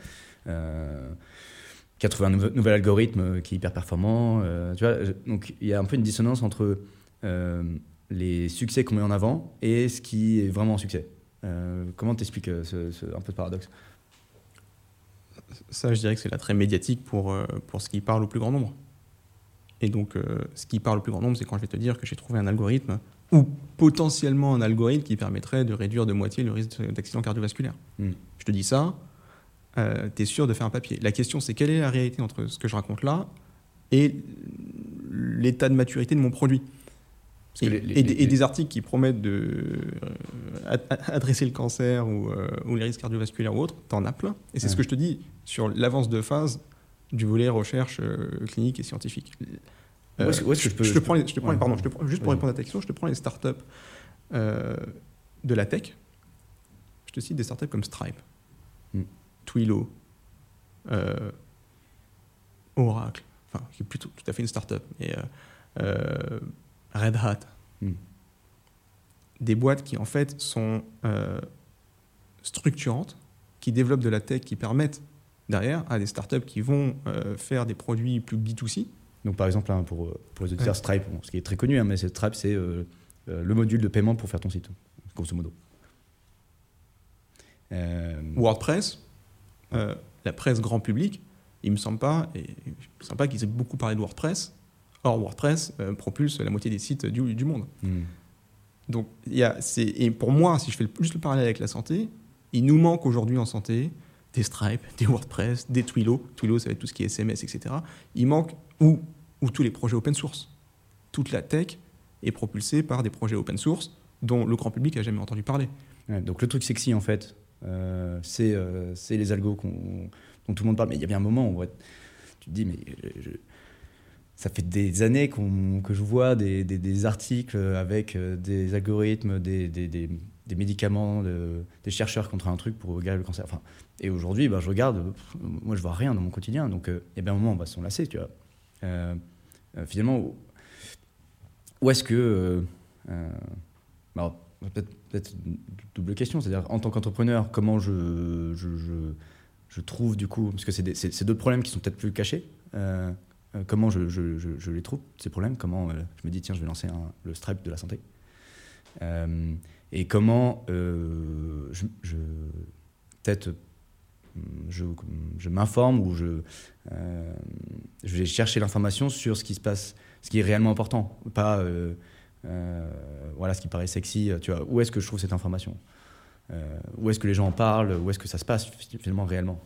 Speaker 2: qui a trouvé un nouvel algorithme euh, qui est hyper performant. Euh, tu vois, donc il y a un peu une dissonance entre euh, les succès qu'on met en avant et ce qui est vraiment un succès. comment t'expliques ce, un peu de paradoxe?
Speaker 1: Ça, je dirais que c'est l'attrait médiatique pour, pour ce qui parle au plus grand nombre. Et donc, ce qui parle au plus grand nombre, c'est quand je vais te dire que j'ai trouvé un algorithme ou potentiellement un algorithme qui permettrait de réduire de moitié le risque d'accident cardiovasculaire. Hmm. Je te dis ça, euh, tu es sûr de faire un papier. La question, c'est quelle est la réalité entre ce que je raconte là et l'état de maturité de mon produit et, des articles qui promettent de euh, adresser le cancer euh, ou, les risques cardiovasculaires ou autres, t'en as plein. Et c'est ce que je te dis sur l'avance de phase du volet recherche clinique et scientifique. Je, te prends, je te prends pardon, juste pour répondre à ta question, je te prends les startups de la tech. Je te cite des startups comme Stripe. Hmm. Twilo, euh, Oracle, enfin, qui est plutôt tout à fait une start-up, et euh, euh, Red Hat. Hmm. Des boîtes qui, en fait, sont structurantes, qui développent de la tech, qui permettent derrière à des startups qui vont faire des produits plus B2C.
Speaker 2: Donc, par exemple, hein, pour, pour les auditeurs, Stripe, ce qui est très connu, hein, mais Stripe, c'est le module de paiement pour faire ton site, grosso modo.
Speaker 1: WordPress, euh, la presse grand public, il me semble pas, et il me semble pas qu'ils aient beaucoup parlé de WordPress. Or, WordPress euh, propulse la moitié des sites du, du monde. Hmm. Donc, y a, et pour moi, si je fais juste le parallèle avec la santé, il nous manque aujourd'hui en santé des Stripe, des WordPress, des Twilio. Twilio, ça va être tout ce qui est SMS, etc. Il manque, ou, ou tous les projets open source. Toute la tech est propulsée par des projets open source dont le grand public n'a jamais entendu parler.
Speaker 2: donc le truc sexy, en fait, euh, euh, c'est les algos dont tout le monde parle. Mais il y a bien un moment où tu te dis, mais ça fait des années que je vois des, des, articles avec euh, des algorithmes, des, des médicaments, des chercheurs contre un truc pour guérir le cancer. Enfin, et aujourd'hui, ben, je regarde, moi je vois rien dans mon quotidien. Donc il y a bien un moment, on va s'en lasser, tu vois. finalement, où, est-ce que. Bah, peut-être double question, c'est-à-dire en tant qu'entrepreneur, comment je, je, trouve du coup, parce que c'est d'autres problèmes qui sont peut-être plus cachés, euh, euh, comment je, je, les trouve, ces problèmes, comment euh, je me dis, tiens, je vais lancer le Stripe de la santé, et comment je, peut-être je, m'informe ou je, je vais chercher l'information sur ce qui se passe, ce qui est réellement important, pas euh, voilà ce qui paraît sexy. Tu vois, où est-ce que je trouve cette information? Euh, Où est-ce que les gens en parlent? Où est-ce que ça se passe finalement réellement?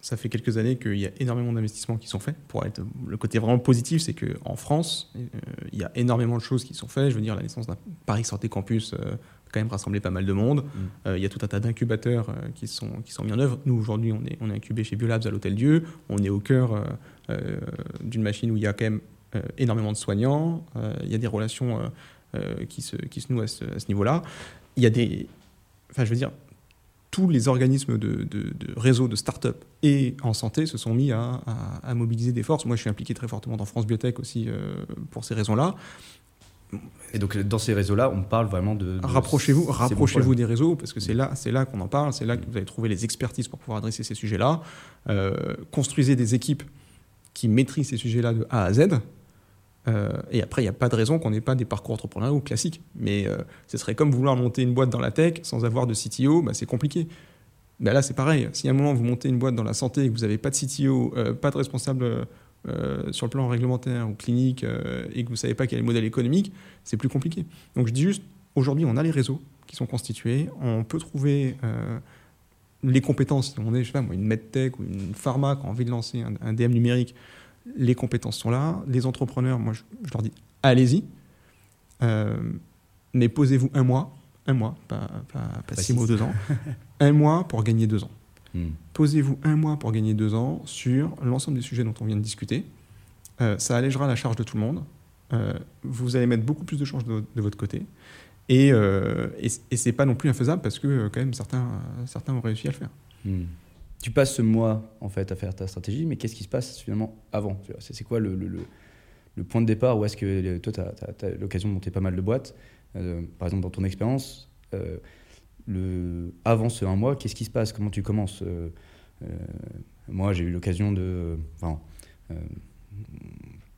Speaker 1: Ça fait quelques années qu'il y a énormément d'investissements qui sont faits. Pour être le côté vraiment positif, c'est qu'en France, euh, il y a énormément de choses qui sont faites. Je veux dire, la naissance d'un Paris Santé Campus quand même rassemblé pas mal de monde. Mm. il y a tout un tas d'incubateurs qui, sont, qui sont mis en œuvre. Nous, aujourd'hui, on est, on est incubé chez Biolabs à l'Hôtel Dieu. On est au cœur d'une machine où il y a quand même euh, énormément de soignants, euh, il y a des relations euh, qui, se, qui se nouent à ce, niveau-là. Il y a des. Enfin, je veux dire, tous les organismes de, de, de réseau de start-up et en santé se sont mis à, à, mobiliser des forces. Moi, je suis impliqué très fortement dans France Biotech aussi pour ces raisons-là.
Speaker 2: Et donc dans ces réseaux-là, on parle vraiment de,
Speaker 1: rapprochez-vous, rapprochez-vous des réseaux parce que c'est là, c'est là qu'on en parle, c'est là que vous allez trouver les expertises pour pouvoir adresser ces sujets-là. construisez des équipes qui maîtrisent ces sujets-là de A à Z. Euh, et après, il n'y a pas de raison qu'on n'ait pas des parcours entrepreneuriaux classiques. Mais euh, ce serait comme vouloir monter une boîte dans la tech sans avoir de CTO, bah, c'est compliqué. Bah, là, c'est pareil. Si à un moment vous montez une boîte dans la santé et que vous n'avez pas de CTO, euh, pas de responsable sur le plan réglementaire ou clinique et que vous ne savez pas quel est le modèle économique, c'est plus compliqué. Donc je dis juste, aujourd'hui, on a les réseaux qui sont constitués, on peut trouver les compétences, si on est, je sais pas, moi, une medtech ou une pharma qui a envie de lancer un, DM numérique, les compétences sont là. Les entrepreneurs, moi, je, leur dis, allez-y. Euh, mais posez-vous un mois, un mois, pas, six mois ou deux ans, un mois pour gagner deux ans. Hmm. Posez-vous un mois pour gagner deux ans sur l'ensemble des sujets dont on vient de discuter. Euh, ça allégera la charge de tout le monde. Euh, vous allez mettre beaucoup plus de change de, votre côté. Et, euh, et, c'est pas non plus infaisable parce que quand même certains, certains ont réussi à le faire. Hmm.
Speaker 2: Tu passes ce mois en fait à faire ta stratégie, mais qu'est-ce qui se passe finalement avant? C'est quoi le, point de départ Où est-ce que toi, tu as, l'occasion de monter pas mal de boîtes? Par exemple, dans ton expérience, le, avant ce un mois, qu'est-ce qui se passe? Comment tu commences? Moi, j'ai eu l'occasion de. Enfin,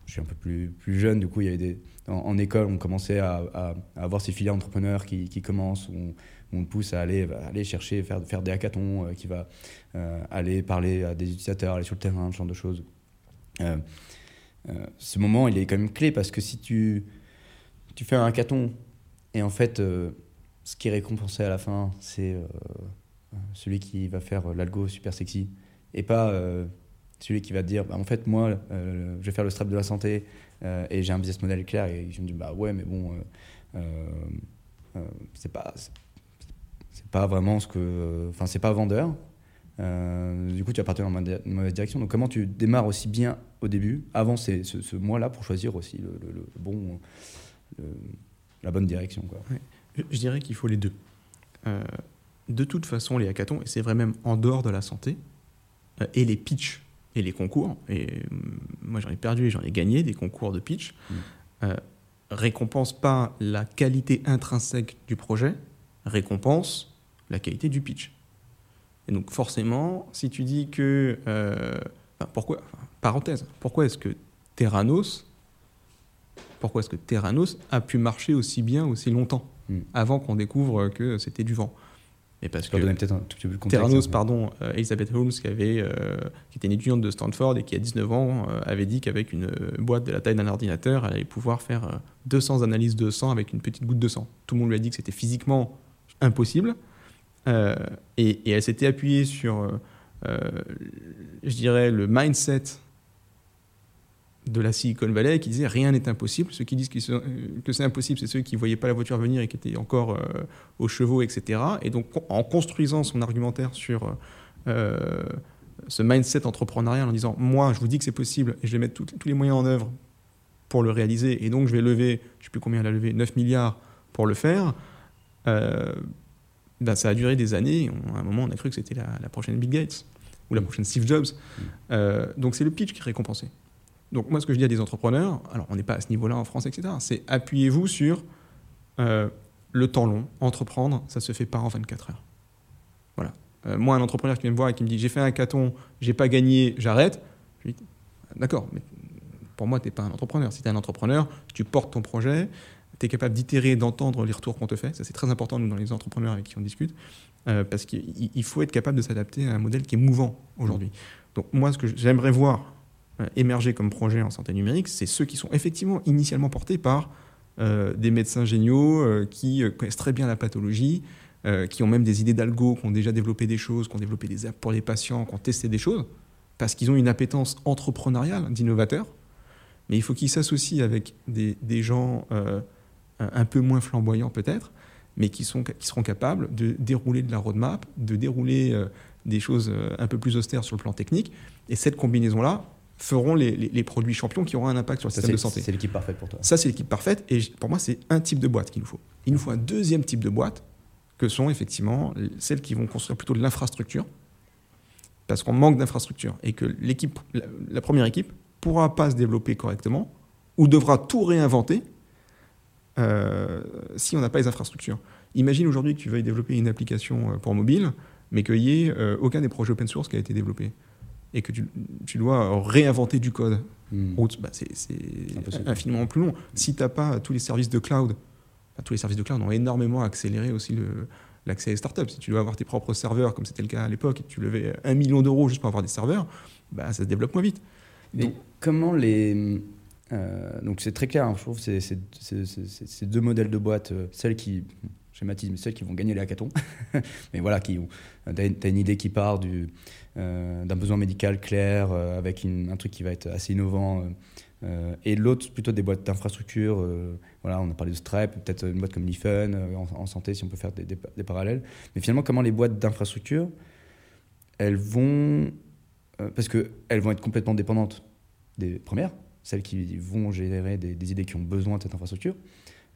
Speaker 2: je suis un peu plus, plus jeune, du coup, il y avait des, en, école, on commençait à, avoir ces filières entrepreneurs qui, commencent, où on, pousse à aller, aller chercher, faire, faire des hackathons, euh, qui va euh, aller parler à des utilisateurs, aller sur le terrain, ce genre de choses. Euh, ce moment, il est quand même clé parce que si tu, tu fais un hackathon et en fait, ce qui est récompensé à la fin, c'est celui qui va faire l'algo super sexy et pas celui qui va dire, bah, en fait, moi, euh, je vais faire le strap de la santé euh, et j'ai un business model clair. Et je me dis, bah ouais, mais bon, euh, c'est pas, c'est pas vraiment ce que. Enfin, c'est pas vendeur. du coup, tu vas partir dans une mauvaise direction. Donc, comment tu démarres aussi bien au début, avant ce, ce mois-là, pour choisir aussi le, bon, la bonne direction quoi.
Speaker 1: Je dirais qu'il faut les deux. de toute façon, les hackathons, et c'est vrai même en dehors de la santé, et les pitchs et les concours, et euh, moi j'en ai perdu et j'en ai gagné des concours de pitch, mm. euh, récompense pas la qualité intrinsèque du projet, récompense la qualité du pitch. Et donc forcément, si tu dis que... Euh, pourquoi, parenthèse, pourquoi est-ce que Terranos, pourquoi est-ce que Terranos a pu marcher aussi bien aussi longtemps, mm. avant qu'on découvre que c'était du vent
Speaker 2: et parce que
Speaker 1: Terranos, hein. pardon, euh, Elizabeth Holmes, qui, avait, euh, qui était une étudiante de Stanford et qui, à 19 ans, euh, avait dit qu'avec une boîte de la taille d'un ordinateur, elle allait pouvoir faire 200 analyses de sang avec une petite goutte de sang. Tout le monde lui a dit que c'était physiquement impossible. Et, et, elle s'était appuyée sur, je dirais, le mindset de la Silicon Valley qui disait rien n'est impossible. Ceux qui disent que c'est impossible, c'est ceux qui ne voyaient pas la voiture venir et qui étaient encore euh, aux chevaux, etc. Et donc, en construisant son argumentaire sur euh, ce mindset entrepreneurial, en disant moi, je vous dis que c'est possible et je vais mettre tous les moyens en œuvre pour le réaliser, et donc je vais lever, je ne sais plus combien elle a levé, 9 milliards pour le faire. Euh, ben, ça a duré des années. à un moment, on a cru que c'était la, la, prochaine Bill Gates ou la mm. prochaine Steve Jobs. Mm. donc, c'est le pitch qui est récompensé. Donc moi, ce que je dis à des entrepreneurs, alors on n'est pas à ce niveau-là en France, etc., c'est appuyez-vous sur euh, le temps long. Entreprendre, ça se fait pas en 24 heures. Voilà. Euh, moi, un entrepreneur qui vient me voir et qui me dit j'ai fait un caton, j'ai pas gagné, j'arrête, je dis d'accord, mais pour moi, tu n'es pas un entrepreneur. Si tu es un entrepreneur, tu portes ton projet, tu es capable d'itérer, d'entendre les retours qu'on te fait. Ça, c'est très important, nous, dans les entrepreneurs avec qui on discute, euh, parce qu'il faut être capable de s'adapter à un modèle qui est mouvant aujourd'hui. Donc, moi, ce que j'aimerais voir émerger comme projet en santé numérique, c'est ceux qui sont effectivement initialement portés par euh, des médecins géniaux euh, qui connaissent très bien la pathologie, qui ont même des idées d'algo, qui ont déjà développé des choses, qui ont développé des apps pour les patients, qui ont testé des choses, parce qu'ils ont une appétence entrepreneuriale, d'innovateurs. Mais il faut qu'ils s'associent avec des, des gens un peu moins flamboyants peut-être, mais qui, sont, qui seront capables de dérouler de la roadmap, de dérouler des choses un peu plus austères sur le plan technique. Et cette combinaison-là, feront les, produits champions qui auront un impact sur le système de santé.
Speaker 2: C'est l'équipe parfaite pour toi.
Speaker 1: Ça, c'est l'équipe parfaite. Et pour moi, c'est un type de boîte qu'il nous faut. Il nous faut un deuxième type de boîte, que sont effectivement celles qui vont construire plutôt de l'infrastructure, parce qu'on manque d'infrastructure. Et que l'équipe, la, première équipe, pourra pas se développer correctement, ou devra tout réinventer euh, si on n'a pas les infrastructures. Imagine aujourd'hui que tu veuilles développer une application euh, pour mobile, mais qu'il n'y ait euh, aucun des projets open source qui a été développé et que tu, tu dois réinventer du code, bah, c'est infiniment plus long. Si tu n'as pas tous les services de cloud, tous les services de cloud ont énormément accéléré aussi l'accès aux startups. Si tu dois avoir tes propres serveurs, comme c'était le cas à l'époque, et tu levais un million d'euros juste pour avoir des serveurs, bah, ça se développe moins vite.
Speaker 2: Donc, comment les. Euh, donc c'est très clair, hein, je trouve, ces, deux modèles de boîte, euh, celle qui schématise, mais celles qui vont gagner les hackathons. mais voilà, qui ont, t'as une idée qui part du, d'un besoin médical clair, avec un truc qui va être assez innovant. et l'autre, plutôt des boîtes d'infrastructure. voilà, on a parlé de Stripe, peut-être une boîte comme Lifen en, santé, si on peut faire des, parallèles. Mais finalement, comment les boîtes d'infrastructure, elles vont. parce qu'elles vont être complètement dépendantes des premières, celles qui vont générer des, idées qui ont besoin de cette infrastructure.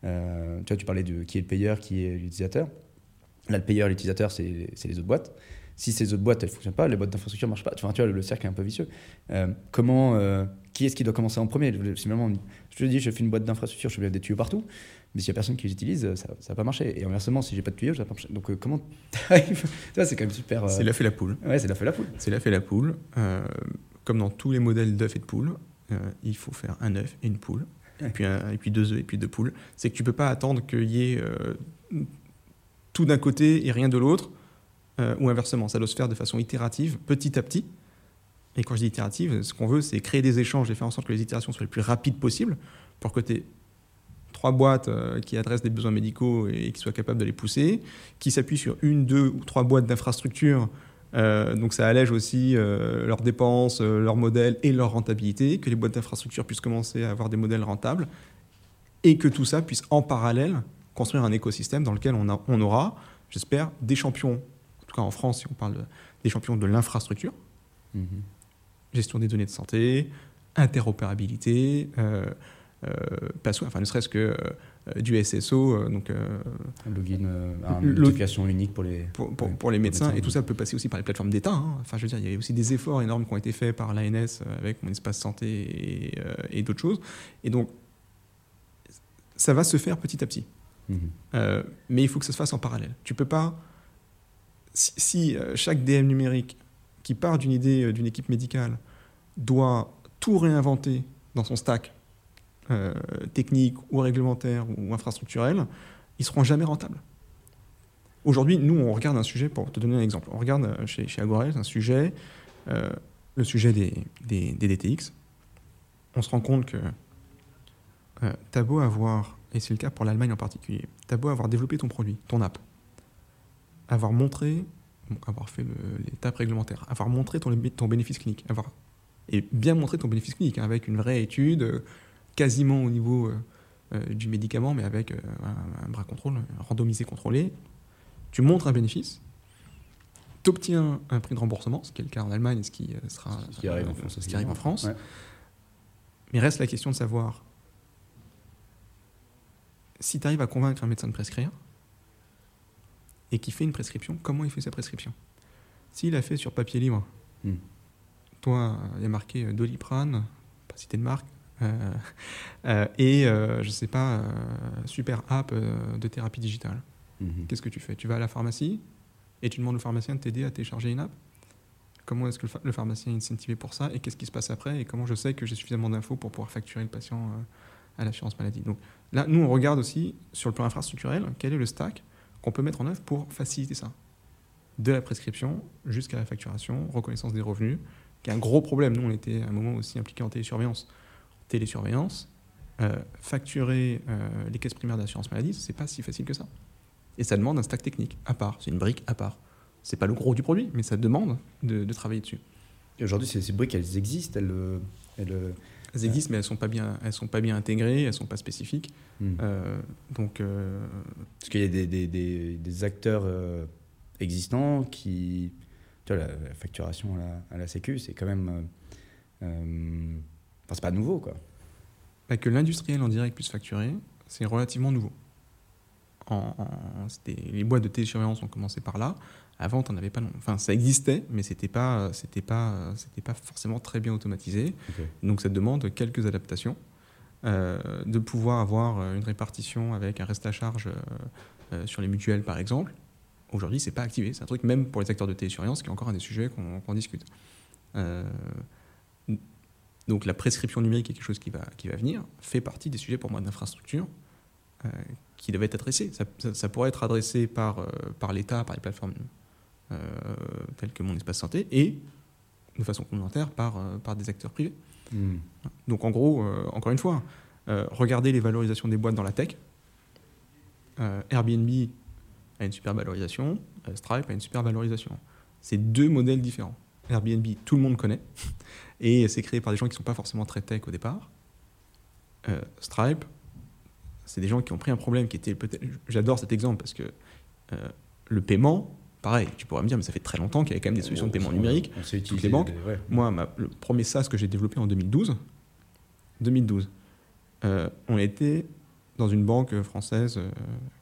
Speaker 2: Euh, tu vois, tu parlais de qui est le payeur, qui est l'utilisateur. Là, le payeur, l'utilisateur, c'est les autres boîtes. Si ces autres boîtes, elles ne fonctionnent pas, les boîtes d'infrastructure ne marchent pas. Enfin, tu vois, le, cercle est un peu vicieux. Euh, comment, euh, qui est-ce qui doit commencer en premier? Finalement, je te dis, je fais une boîte d'infrastructure, je vais des tuyaux partout. Mais s'il n'y a personne qui les utilise, ça ne va pas marcher. Et inversement, si j'ai pas de tuyaux, ça va pas marcher. Donc, comment c'est quand même super.
Speaker 1: C'est la fait la poule.
Speaker 2: Ouais, c'est la fait la poule.
Speaker 1: C'est la fait la poule. comme dans tous les modèles d'œufs et de poules, euh, il faut faire un œuf et une poule, et puis, et puis deux œufs et puis deux poules. C'est que tu peux pas attendre qu'il y ait euh, tout d'un côté et rien de l'autre, euh, ou inversement. Ça doit se faire de façon itérative, petit à petit. Et quand je dis itérative, ce qu'on veut, c'est créer des échanges et faire en sorte que les itérations soient les plus rapides possibles pour que tu trois boîtes qui adressent des besoins médicaux et qui soient capables de les pousser, qui s'appuient sur une, deux ou trois boîtes d'infrastructures euh, donc ça allège aussi euh, leurs dépenses, euh, leurs modèles et leur rentabilité, que les boîtes d'infrastructure puissent commencer à avoir des modèles rentables, et que tout ça puisse en parallèle construire un écosystème dans lequel on, on aura, j'espère, des champions, cas en France si on parle des champions de l'infrastructure, mm-hmm. gestion des données de santé, interopérabilité, enfin ne serait-ce que euh, du SSO, euh, donc
Speaker 2: euh, un login, une notification unique pour les
Speaker 1: pour, les médecins, et tout ça peut passer aussi par les plateformes d'État. Hein. Enfin, je veux dire, il y a aussi des efforts énormes qui ont été faits par l'ANS avec mon espace santé et, d'autres choses, et donc ça va se faire petit à petit. Mhm. mais il faut que ça se fasse en parallèle. Tu peux pas si, chaque DM numérique qui part d'une idée d'une équipe médicale doit tout réinventer dans son stack euh, techniques ou réglementaires ou infrastructurels, ils seront jamais rentables. Aujourd'hui, nous, on regarde un sujet, pour te donner un exemple, on regarde euh, chez, chez Agorel un sujet, euh, le sujet des, DTX. On se rend compte que euh, tu as beau avoir, et c'est le cas pour l'Allemagne en particulier, tu as beau avoir développé ton produit, ton app, avoir montré, avoir fait l'étape réglementaire, avoir montré ton, ton bénéfice clinique, avoir, et bien montré ton bénéfice clinique, hein, avec une vraie étude, quasiment au niveau euh, euh, du médicament, mais avec euh, un, bras contrôle, randomisé, contrôlé. Tu montres un bénéfice, tu obtiens un prix de remboursement, ce qui est le cas en Allemagne, ce qui sera
Speaker 2: ce qui arrive en France.
Speaker 1: Ce qui arrive en France. Mais reste la question de savoir si tu arrives à convaincre un médecin de prescrire et qui fait une prescription, comment il fait sa prescription? S'il a fait sur papier libre, hmm. toi, il y a marqué Doliprane, pas cité de marque, euh, euh, et euh, je sais pas, super app de thérapie digitale. Mhm. Qu'est-ce que tu fais? Tu vas à la pharmacie et tu demandes au pharmacien de t'aider à télécharger une app? Comment est-ce que le, pharmacien est incentivé pour ça? Et qu'est-ce qui se passe après? Et comment je sais que j'ai suffisamment d'infos pour pouvoir facturer le patient à l'assurance maladie? Donc là, nous, on regarde aussi sur le plan infrastructurel quel est le stack qu'on peut mettre en œuvre pour faciliter ça. De la prescription jusqu'à la facturation, reconnaissance des revenus, qui est un gros problème. Nous, on était à un moment aussi impliqués en télésurveillance télésurveillance, euh, facturer euh, les caisses primaires d'assurance maladie, c'est pas si facile que ça. Et ça demande un stack technique à part, c'est une brique à part. C'est pas le gros du produit, mais ça demande de, travailler dessus.
Speaker 2: Et aujourd'hui, ces, briques, elles existent, elles,
Speaker 1: euh, elles, elles existent, mais elles sont pas bien, elles sont pas bien intégrées, elles sont pas spécifiques. Hmm. donc,
Speaker 2: parce qu'il y a des, des, des, des acteurs existants qui, tu vois, la, facturation à la, à la Sécu, c'est quand même Enfin, c'est pas nouveau, quoi.
Speaker 1: Bah, que l'industriel en direct puisse facturer, c'est relativement nouveau. En, les boîtes de télésurveillance ont commencé par là. Avant, on n'avais pas. Enfin, ça existait, mais c'était pas, c'était pas, c'était pas forcément très bien automatisé. Donc, ça demande quelques adaptations. Euh, de pouvoir avoir une répartition avec un reste à charge euh, euh, sur les mutuelles, par exemple. Aujourd'hui, c'est pas activé. C'est un truc même pour les acteurs de télésurveillance qui est encore un des sujets qu'on discute. Donc la prescription numérique est quelque chose qui va, qui va venir, fait partie des sujets pour moi d'infrastructure qui devaient être adressés. Ça, pourrait être adressé par, euh, par l'État, par les plateformes euh, telles que Mon Espace Santé, et de façon complémentaire par, par des acteurs privés. Hmm. Donc en gros, encore une fois, regardez les valorisations des boîtes dans la tech. Airbnb a une super valorisation, euh, Stripe a une super valorisation. C'est deux modèles différents. Airbnb, tout le monde connaît, et c'est créé par des gens qui ne sont pas forcément très tech au départ. Euh, Stripe, c'est des gens qui ont pris un problème qui était peut-être. J'adore cet exemple parce que euh, le paiement, pareil, tu pourrais me dire, mais ça fait très longtemps qu'il y avait quand même des solutions de paiement numérique.
Speaker 2: On sait
Speaker 1: toutes les banques.
Speaker 2: des- ouais.
Speaker 1: Moi, ma- le premier SaaS que j'ai développé en 2012, 2012, euh, on était dans une banque française euh,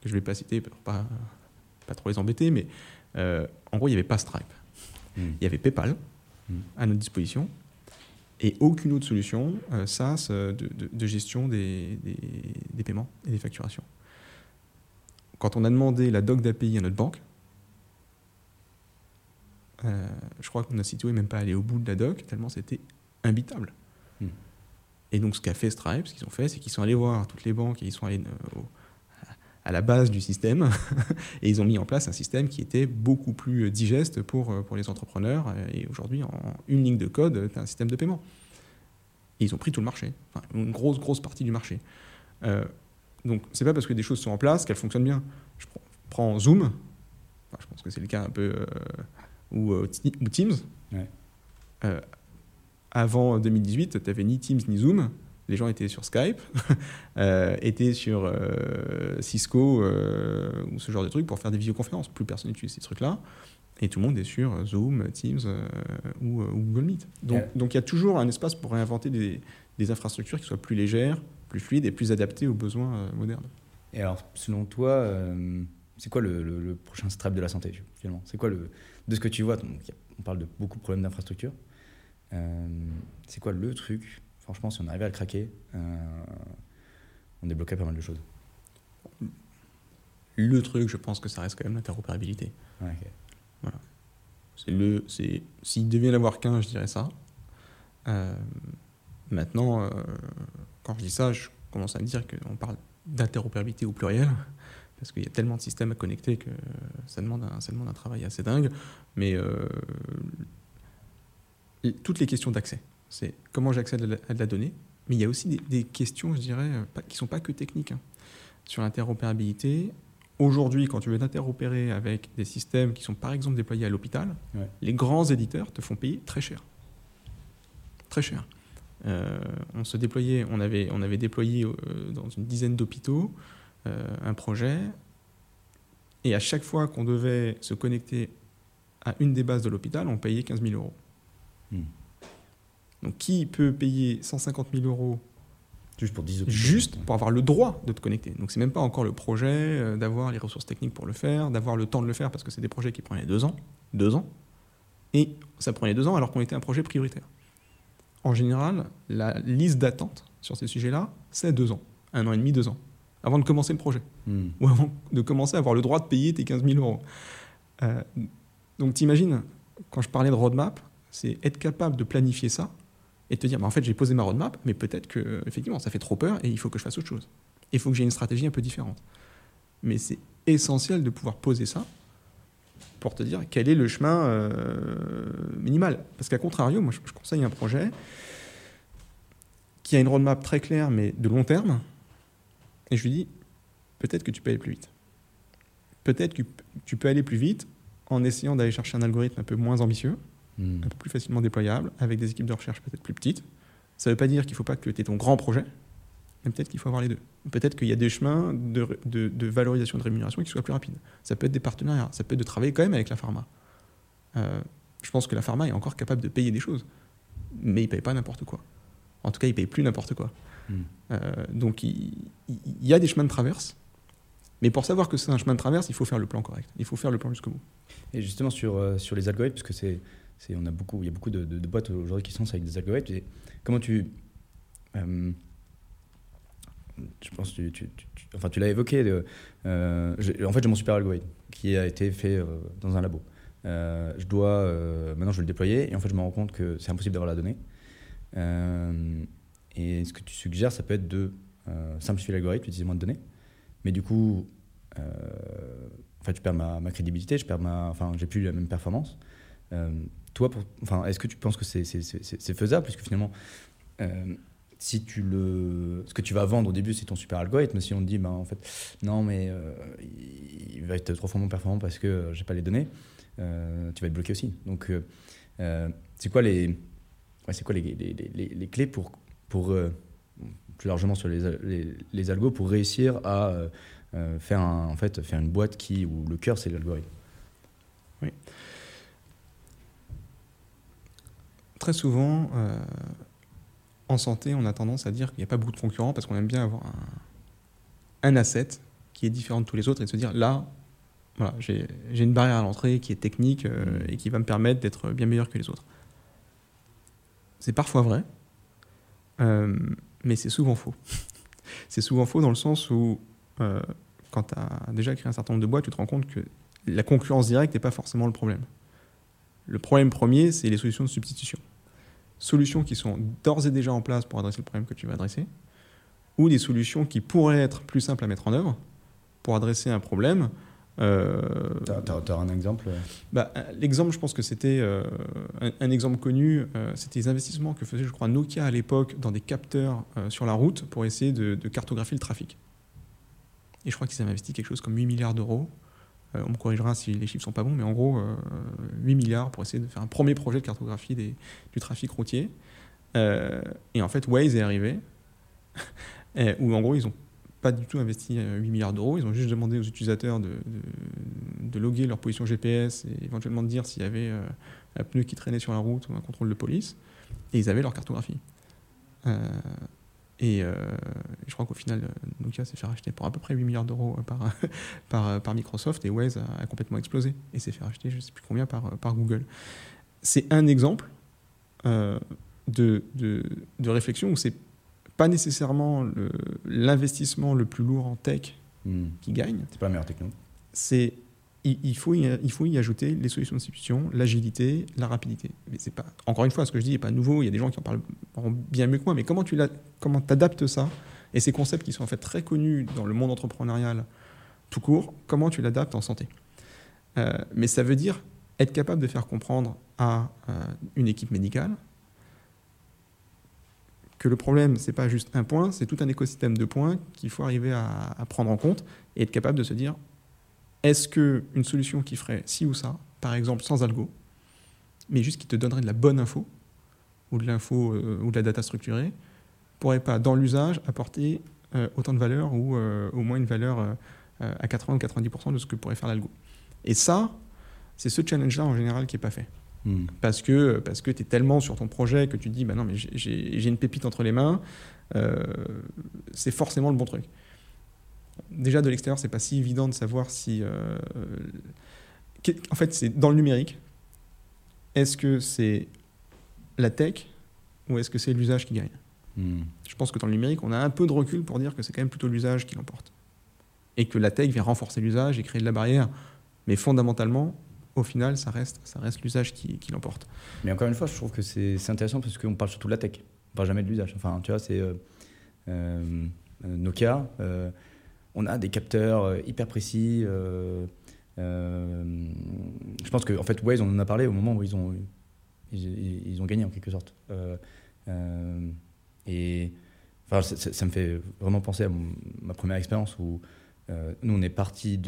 Speaker 1: que je ne vais pas citer pour pas, pas trop les embêter, mais en gros, il n'y avait pas Stripe.
Speaker 2: Hmm.
Speaker 1: Il y avait PayPal
Speaker 2: Mm.
Speaker 1: à notre disposition et aucune autre solution euh, SaaS de, de- de gestion des, des- des paiements et des facturations. Quand on a demandé la doc d'API à notre banque, euh, je crois qu'on a situé même pas aller au bout de la doc, tellement c'était imbitable.
Speaker 2: Mm.
Speaker 1: Et donc ce qu'a fait Stripe, ce qu'ils ont fait, c'est qu'ils sont allés voir toutes les banques et ils sont allés euh, au- à la base du système et ils ont mis en place un système qui était beaucoup plus digeste pour, euh, pour les entrepreneurs. Et aujourd'hui, en une ligne de code, tu as un système de paiement. Et ils ont pris tout le marché, enfin, une grosse, grosse partie du marché. Euh, donc, c'est pas parce que des choses sont en place qu'elles fonctionnent bien. Je prends, Zoom, Enfin, je pense que c'est le cas un peu, euh, ou, euh, ou Teams.
Speaker 2: Ouais.
Speaker 1: Euh, avant 2018, tu n'avais ni Teams ni Zoom. Les gens étaient sur Skype, euh, étaient sur euh, Cisco euh, ou ce genre de trucs pour faire des visioconférences. Plus personne n'utilise ces trucs-là. Et tout le monde est sur Zoom, Teams ou, ou Google Meet. Donc il y a toujours un espace pour réinventer des, des infrastructures qui soient plus légères, plus fluides et plus adaptées aux besoins modernes.
Speaker 2: Et alors, selon toi, c'est quoi le, le- le prochain Stripe de la santé, finalement? C'est quoi le. De ce que tu vois, on parle de beaucoup de problèmes d'infrastructure. C'est quoi le truc Franchement, si on arrivait à le craquer, euh, on débloquerait pas mal de choses.
Speaker 1: Le truc, je pense que ça reste quand même l'interopérabilité.
Speaker 2: Ouais.
Speaker 1: C'est le, c'est, s'il devait y en avoir qu'un, je dirais ça. Euh, maintenant, euh, quand je dis ça, je commence à me dire qu'on parle d'interopérabilité au pluriel, parce qu'il y a tellement de systèmes à connecter que ça demande un, ça demande un travail assez dingue. Mais euh, toutes les questions d'accès, c'est comment j'accède à, de la donnée, mais il y a aussi des, des questions, je dirais, euh, pas- qui ne sont pas que techniques. hein. Sur l'interopérabilité, aujourd'hui, quand tu veux t'interopérer avec des systèmes qui sont par exemple déployés à l'hôpital,
Speaker 2: Ouais.
Speaker 1: les grands éditeurs te font payer très cher. Très cher. Euh, on se déployait, on avait, on avait déployé euh, dans une dizaine d'hôpitaux euh, un projet, et à chaque fois qu'on devait se connecter à une des bases de l'hôpital, on payait 15 000 euros.
Speaker 2: Hmm.
Speaker 1: Donc qui peut payer 150 000 euros
Speaker 2: Juste pour 10 hôpitaux.
Speaker 1: juste pour avoir le droit de te connecter. Donc c'est même pas encore le projet, euh, d'avoir les ressources techniques pour le faire, d'avoir le temps de le faire, parce que c'est des projets qui prenaient deux ans, deux ans, et ça prenait deux ans alors qu'on était un projet prioritaire. En général, la liste d'attente sur ces sujets-là, c'est deux ans, un an et demi, deux ans, avant de commencer le projet,
Speaker 2: Hmm.
Speaker 1: ou avant de commencer à avoir le droit de payer tes 15 000 euros. Euh, donc t'imagines, quand je parlais de roadmap, c'est être capable de planifier ça et te dire, bah, en fait, j'ai posé ma roadmap, mais peut-être que effectivement, ça fait trop peur et il faut que je fasse autre chose. Il faut que j'ai une stratégie un peu différente. Mais c'est essentiel de pouvoir poser ça pour te dire quel est le chemin euh, minimal. Parce qu'à contrario, moi, je, je conseille un projet qui a une roadmap très claire, mais de long terme, et je lui dis, peut-être que tu peux aller plus vite. Peut-être que tu peux aller plus vite en essayant d'aller chercher un algorithme un peu moins ambitieux,
Speaker 2: Hmm.
Speaker 1: un peu plus facilement déployable, avec des équipes de recherche peut-être plus petites. Ça ne veut pas dire qu'il ne faut pas que tu aies ton grand projet, mais peut-être qu'il faut avoir les deux. Peut-être qu'il y a des chemins de, de- de valorisation de rémunération qui soient plus rapides. Ça peut être des partenariats, ça peut être de travailler quand même avec la pharma. Euh, je pense que la pharma est encore capable de payer des choses, mais ils ne payent pas n'importe quoi. En tout cas, ils ne payent plus n'importe quoi.
Speaker 2: Hmm.
Speaker 1: Euh, donc il, y a des chemins de traverse, mais pour savoir que c'est un chemin de traverse, il faut faire le plan correct. Il faut faire le plan jusqu'au bout.
Speaker 2: Et justement sur, euh, sur les algorithmes, parce que c'est, on a beaucoup, il y a beaucoup de, boîtes aujourd'hui qui sont avec des algorithmes. comment tu, euh, je pense tu, tu, enfin tu l'as évoqué. euh, en fait, j'ai mon super algorithme qui a été fait euh, dans un labo. Euh, je dois, maintenant je vais le déployer et en fait je me rends compte que c'est impossible d'avoir la donnée. Et ce que tu suggères, ça peut être de simplifier l'algorithme, utiliser moins de données. Mais du coup, en fait, je perds ma, crédibilité, je perds ma, enfin, j'ai plus la même performance. Toi, enfin, est-ce que tu penses que c'est, faisable, puisque finalement, euh, si tu le, ce que tu vas vendre au début, c'est ton super algorithme. Si on te dit, ben, en fait, non, mais il va être trop moins performant parce que j'ai pas les données, tu vas être bloqué aussi. Donc, c'est quoi les, c'est quoi les, les, les, clés pour, pour plus largement sur les, les, algos, pour réussir à faire, un, en fait, faire une boîte qui, où le cœur, c'est l'algorithme?
Speaker 1: Oui. Très souvent, euh, en santé, on a tendance à dire qu'il n'y a pas beaucoup de concurrents parce qu'on aime bien avoir un, un, asset qui est différent de tous les autres et de se dire là, voilà, j'ai une barrière à l'entrée qui est technique euh, et qui va me permettre d'être bien meilleur que les autres. C'est parfois vrai, euh, mais c'est souvent faux. c'est souvent faux dans le sens où, quand tu as déjà créé un certain nombre de boîtes, tu te rends compte que la concurrence directe n'est pas forcément le problème. Le problème premier, c'est les solutions de substitution. Solutions qui sont d'ores et déjà en place pour adresser le problème que tu vas adresser, ou des solutions qui pourraient être plus simples à mettre en œuvre pour adresser un problème.
Speaker 2: Euh, tu as, un exemple?
Speaker 1: Bah, L'exemple, je pense que c'était euh, un, exemple connu, euh, c'était les investissements que faisait, je crois, Nokia à l'époque dans des capteurs euh, sur la route pour essayer de, de, cartographier le trafic. Et je crois qu'ils avaient investi quelque chose comme 8 milliards d'euros on me corrigera si les chiffres sont pas bons, mais en gros, 8 euh, milliards pour essayer de faire un premier projet de cartographie du trafic routier. Euh, et en fait, Waze est arrivé, où en gros, ils n'ont pas du tout investi 8 milliards d'euros, ils ont juste demandé aux utilisateurs de, de, loguer leur position GPS et éventuellement de dire s'il y avait un pneu qui traînait sur la route ou un contrôle de police, et ils avaient leur cartographie. Et euh, je crois qu'au final, Nokia s'est fait racheter pour à peu près 8 milliards d'euros par, par, par, Microsoft et Waze a, complètement explosé et s'est fait racheter je ne sais plus combien par, par Google. C'est un exemple euh, de, de, de, réflexion où c'est pas nécessairement l'investissement le, plus lourd en tech hmm. qui gagne.
Speaker 2: C'est pas la meilleure techno.
Speaker 1: C'est il, faut y, ajouter les solutions de substitution, l'agilité, la rapidité. Mais c'est pas, encore une fois, ce que je dis n'est pas nouveau. Il y a des gens qui en parlent bien mieux que moi. Mais comment tu comment adaptes ça et ces concepts qui sont en fait très connus dans le monde entrepreneurial tout court, comment tu l'adaptes en santé? Euh, Mais ça veut dire être capable de faire comprendre à euh, une équipe médicale que le problème, c'est pas juste un point, c'est tout un écosystème de points qu'il faut arriver à prendre en compte et être capable de se dire est-ce qu'une solution qui ferait ci ou ça, par exemple sans algo, mais juste qui te donnerait de la bonne info, ou de l'info euh, ou de la data structurée, pourrait pas, dans l'usage, apporter euh, autant de valeur ou euh, au moins une valeur à 80 ou 90% de ce que pourrait faire l'algo? Et ça, c'est ce challenge-là en général qui n'est pas fait. Hmm. Parce que, parce que tu es tellement sur ton projet que tu te dis, bah non, mais j'ai une pépite entre les mains, c'est forcément le bon truc déjà de l'extérieur, c'est pas si évident de savoir si. Euh, en fait, c'est dans le numérique. Est-ce que c'est la tech ou est-ce que c'est l'usage qui gagne? Hmm. Je pense que dans le numérique, on a un peu de recul pour dire que c'est quand même plutôt l'usage qui l'emporte. Et que la tech vient renforcer l'usage et créer de la barrière. Mais fondamentalement, au final, ça reste, ça reste l'usage qui, qui l'emporte.
Speaker 2: Mais encore une fois, je trouve que c'est intéressant parce qu'on parle surtout de la tech. On parle jamais de l'usage. Enfin, tu vois, c'est euh, euh, Nokia on a des capteurs euh, hyper précis. Euh, euh, je pense qu'en en fait, Waze, on en a parlé au moment où ils ont, ils, ont gagné en quelque sorte. et ça, me fait vraiment penser à ma première expérience où nous, on est parti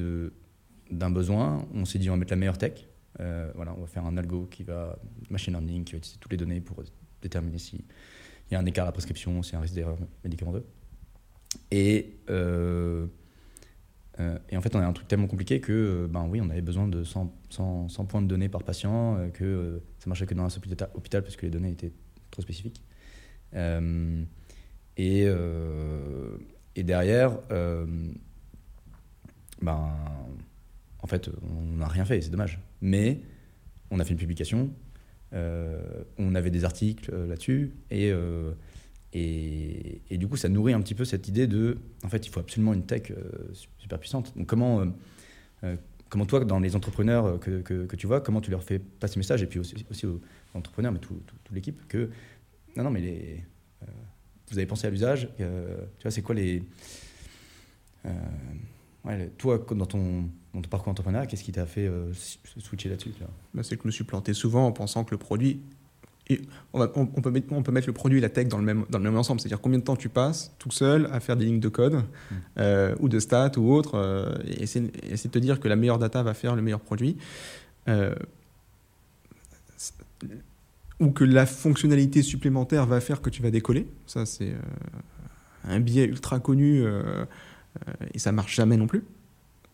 Speaker 2: d'un besoin, on s'est dit on va mettre la meilleure tech. voilà, on va faire un algo qui va, machine learning, qui va utiliser toutes les données pour déterminer s'il y a un écart à la prescription, s'il y a un risque d'erreur médicamenteux. Et, euh, et en fait, on a un truc tellement compliqué que, euh, ben oui, on avait besoin de 100, 100, 100 points de données par patient, que ça marchait que dans un seul hôpital parce que les données étaient trop spécifiques. et, et derrière, ben, en fait, on n'a rien fait, c'est dommage. Mais on a fait une publication, on avait des articles là-dessus, et et, du coup, ça nourrit un petit peu cette idée de, en fait, il faut absolument une tech euh, super puissante. Donc, comment, euh, euh, comment toi, dans les entrepreneurs que, que, tu vois, comment tu leur fais passer ce message, et puis aussi, aux entrepreneurs, mais toute l'équipe, que non, non, mais les, vous avez pensé à l'usage, tu vois, c'est quoi les. Toi, dans ton, parcours entrepreneur, qu'est-ce qui t'a fait switcher là-dessus
Speaker 1: bah, C'est que je me suis planté souvent en pensant que le produit et on, va, on, peut mettre, on peut mettre le produit et la tech dans le même, dans le même ensemble. C'est-à-dire combien de temps tu passes tout seul à faire des lignes de code mm. euh, ou de stats ou autre, euh, et essayer, de te dire que la meilleure data va faire le meilleur produit. Euh, ou que la fonctionnalité supplémentaire va faire que tu vas décoller. Ça, c'est un biais ultra connu et ça marche jamais non plus.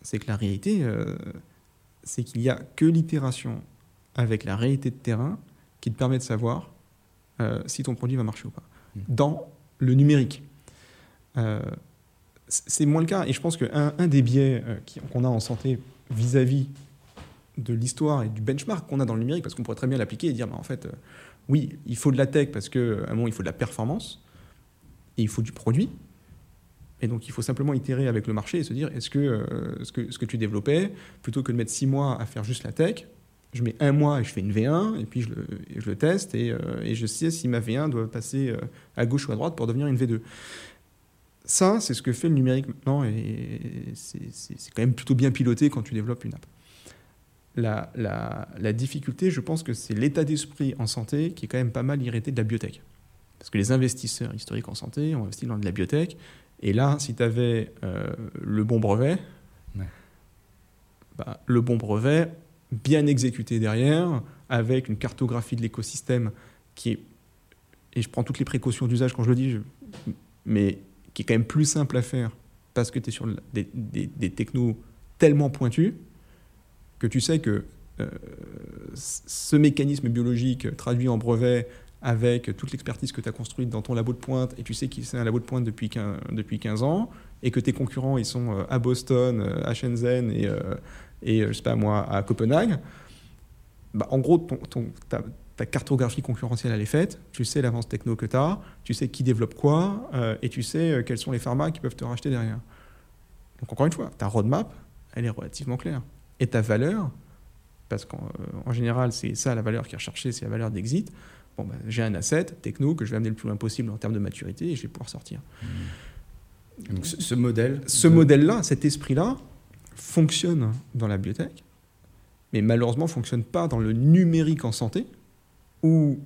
Speaker 1: C'est que la réalité, c'est qu'il n'y a que l'itération avec la réalité de terrain qui te permet de savoir euh, si ton produit va marcher ou pas. Hmm. Dans le numérique. Euh, c'est moins le cas. Et je pense qu'un un des biais euh, qu'on a en santé vis-à-vis de l'histoire et du benchmark qu'on a dans le numérique, parce qu'on pourrait très bien l'appliquer et dire, bah, en fait, oui, il faut de la tech parce qu'à un moment, il faut de la performance et il faut du produit. Et donc, il faut simplement itérer avec le marché et se dire, est-ce que, ce que ce que tu développais, plutôt que de mettre six mois à faire juste la tech, je mets un mois et je fais une V1, et puis je le, je le teste, et, euh, et, je sais si ma V1 doit passer euh, à gauche ou à droite pour devenir une V2. Ça, c'est ce que fait le numérique maintenant, et c'est quand même plutôt bien piloté quand tu développes une app. La, la, la difficulté, je pense que c'est l'état d'esprit en santé qui est quand même pas mal irrité de la biotech. Parce que les investisseurs historiques en santé ont investi dans de la biotech, et là, si tu avais euh, le bon brevet, bah, le bon brevet, bien exécuté derrière, avec une cartographie de l'écosystème qui est, et je prends toutes les précautions d'usage quand je le dis, mais qui est quand même plus simple à faire parce que tu es sur des, des, technos tellement pointus que tu sais que euh, ce mécanisme biologique traduit en brevet avec toute l'expertise que tu as construite dans ton labo de pointe, et tu sais qu'il c'est un labo de pointe depuis 15, depuis 15 ans, et que tes concurrents, ils sont euh, à Boston, euh, à Shenzhen et, et euh, je sais pas moi, à Copenhague, bah, en gros, ton, ta, cartographie concurrentielle, elle est faite, tu sais l'avance techno que tu as, tu sais qui développe quoi, euh, et tu sais euh, quels sont les pharma qui peuvent te racheter derrière. Donc encore une fois, ta roadmap, elle est relativement claire. Et ta valeur, parce qu'en général, c'est ça la valeur qui est recherchée, c'est la valeur d'exit. Bon, bah, j'ai un asset techno que je vais amener le plus loin possible en termes de maturité et je vais pouvoir sortir.
Speaker 2: Donc ce, modèle
Speaker 1: Ce modèle-là, cet esprit-là, fonctionne dans la biotech, mais malheureusement ne fonctionne pas dans le numérique en santé, où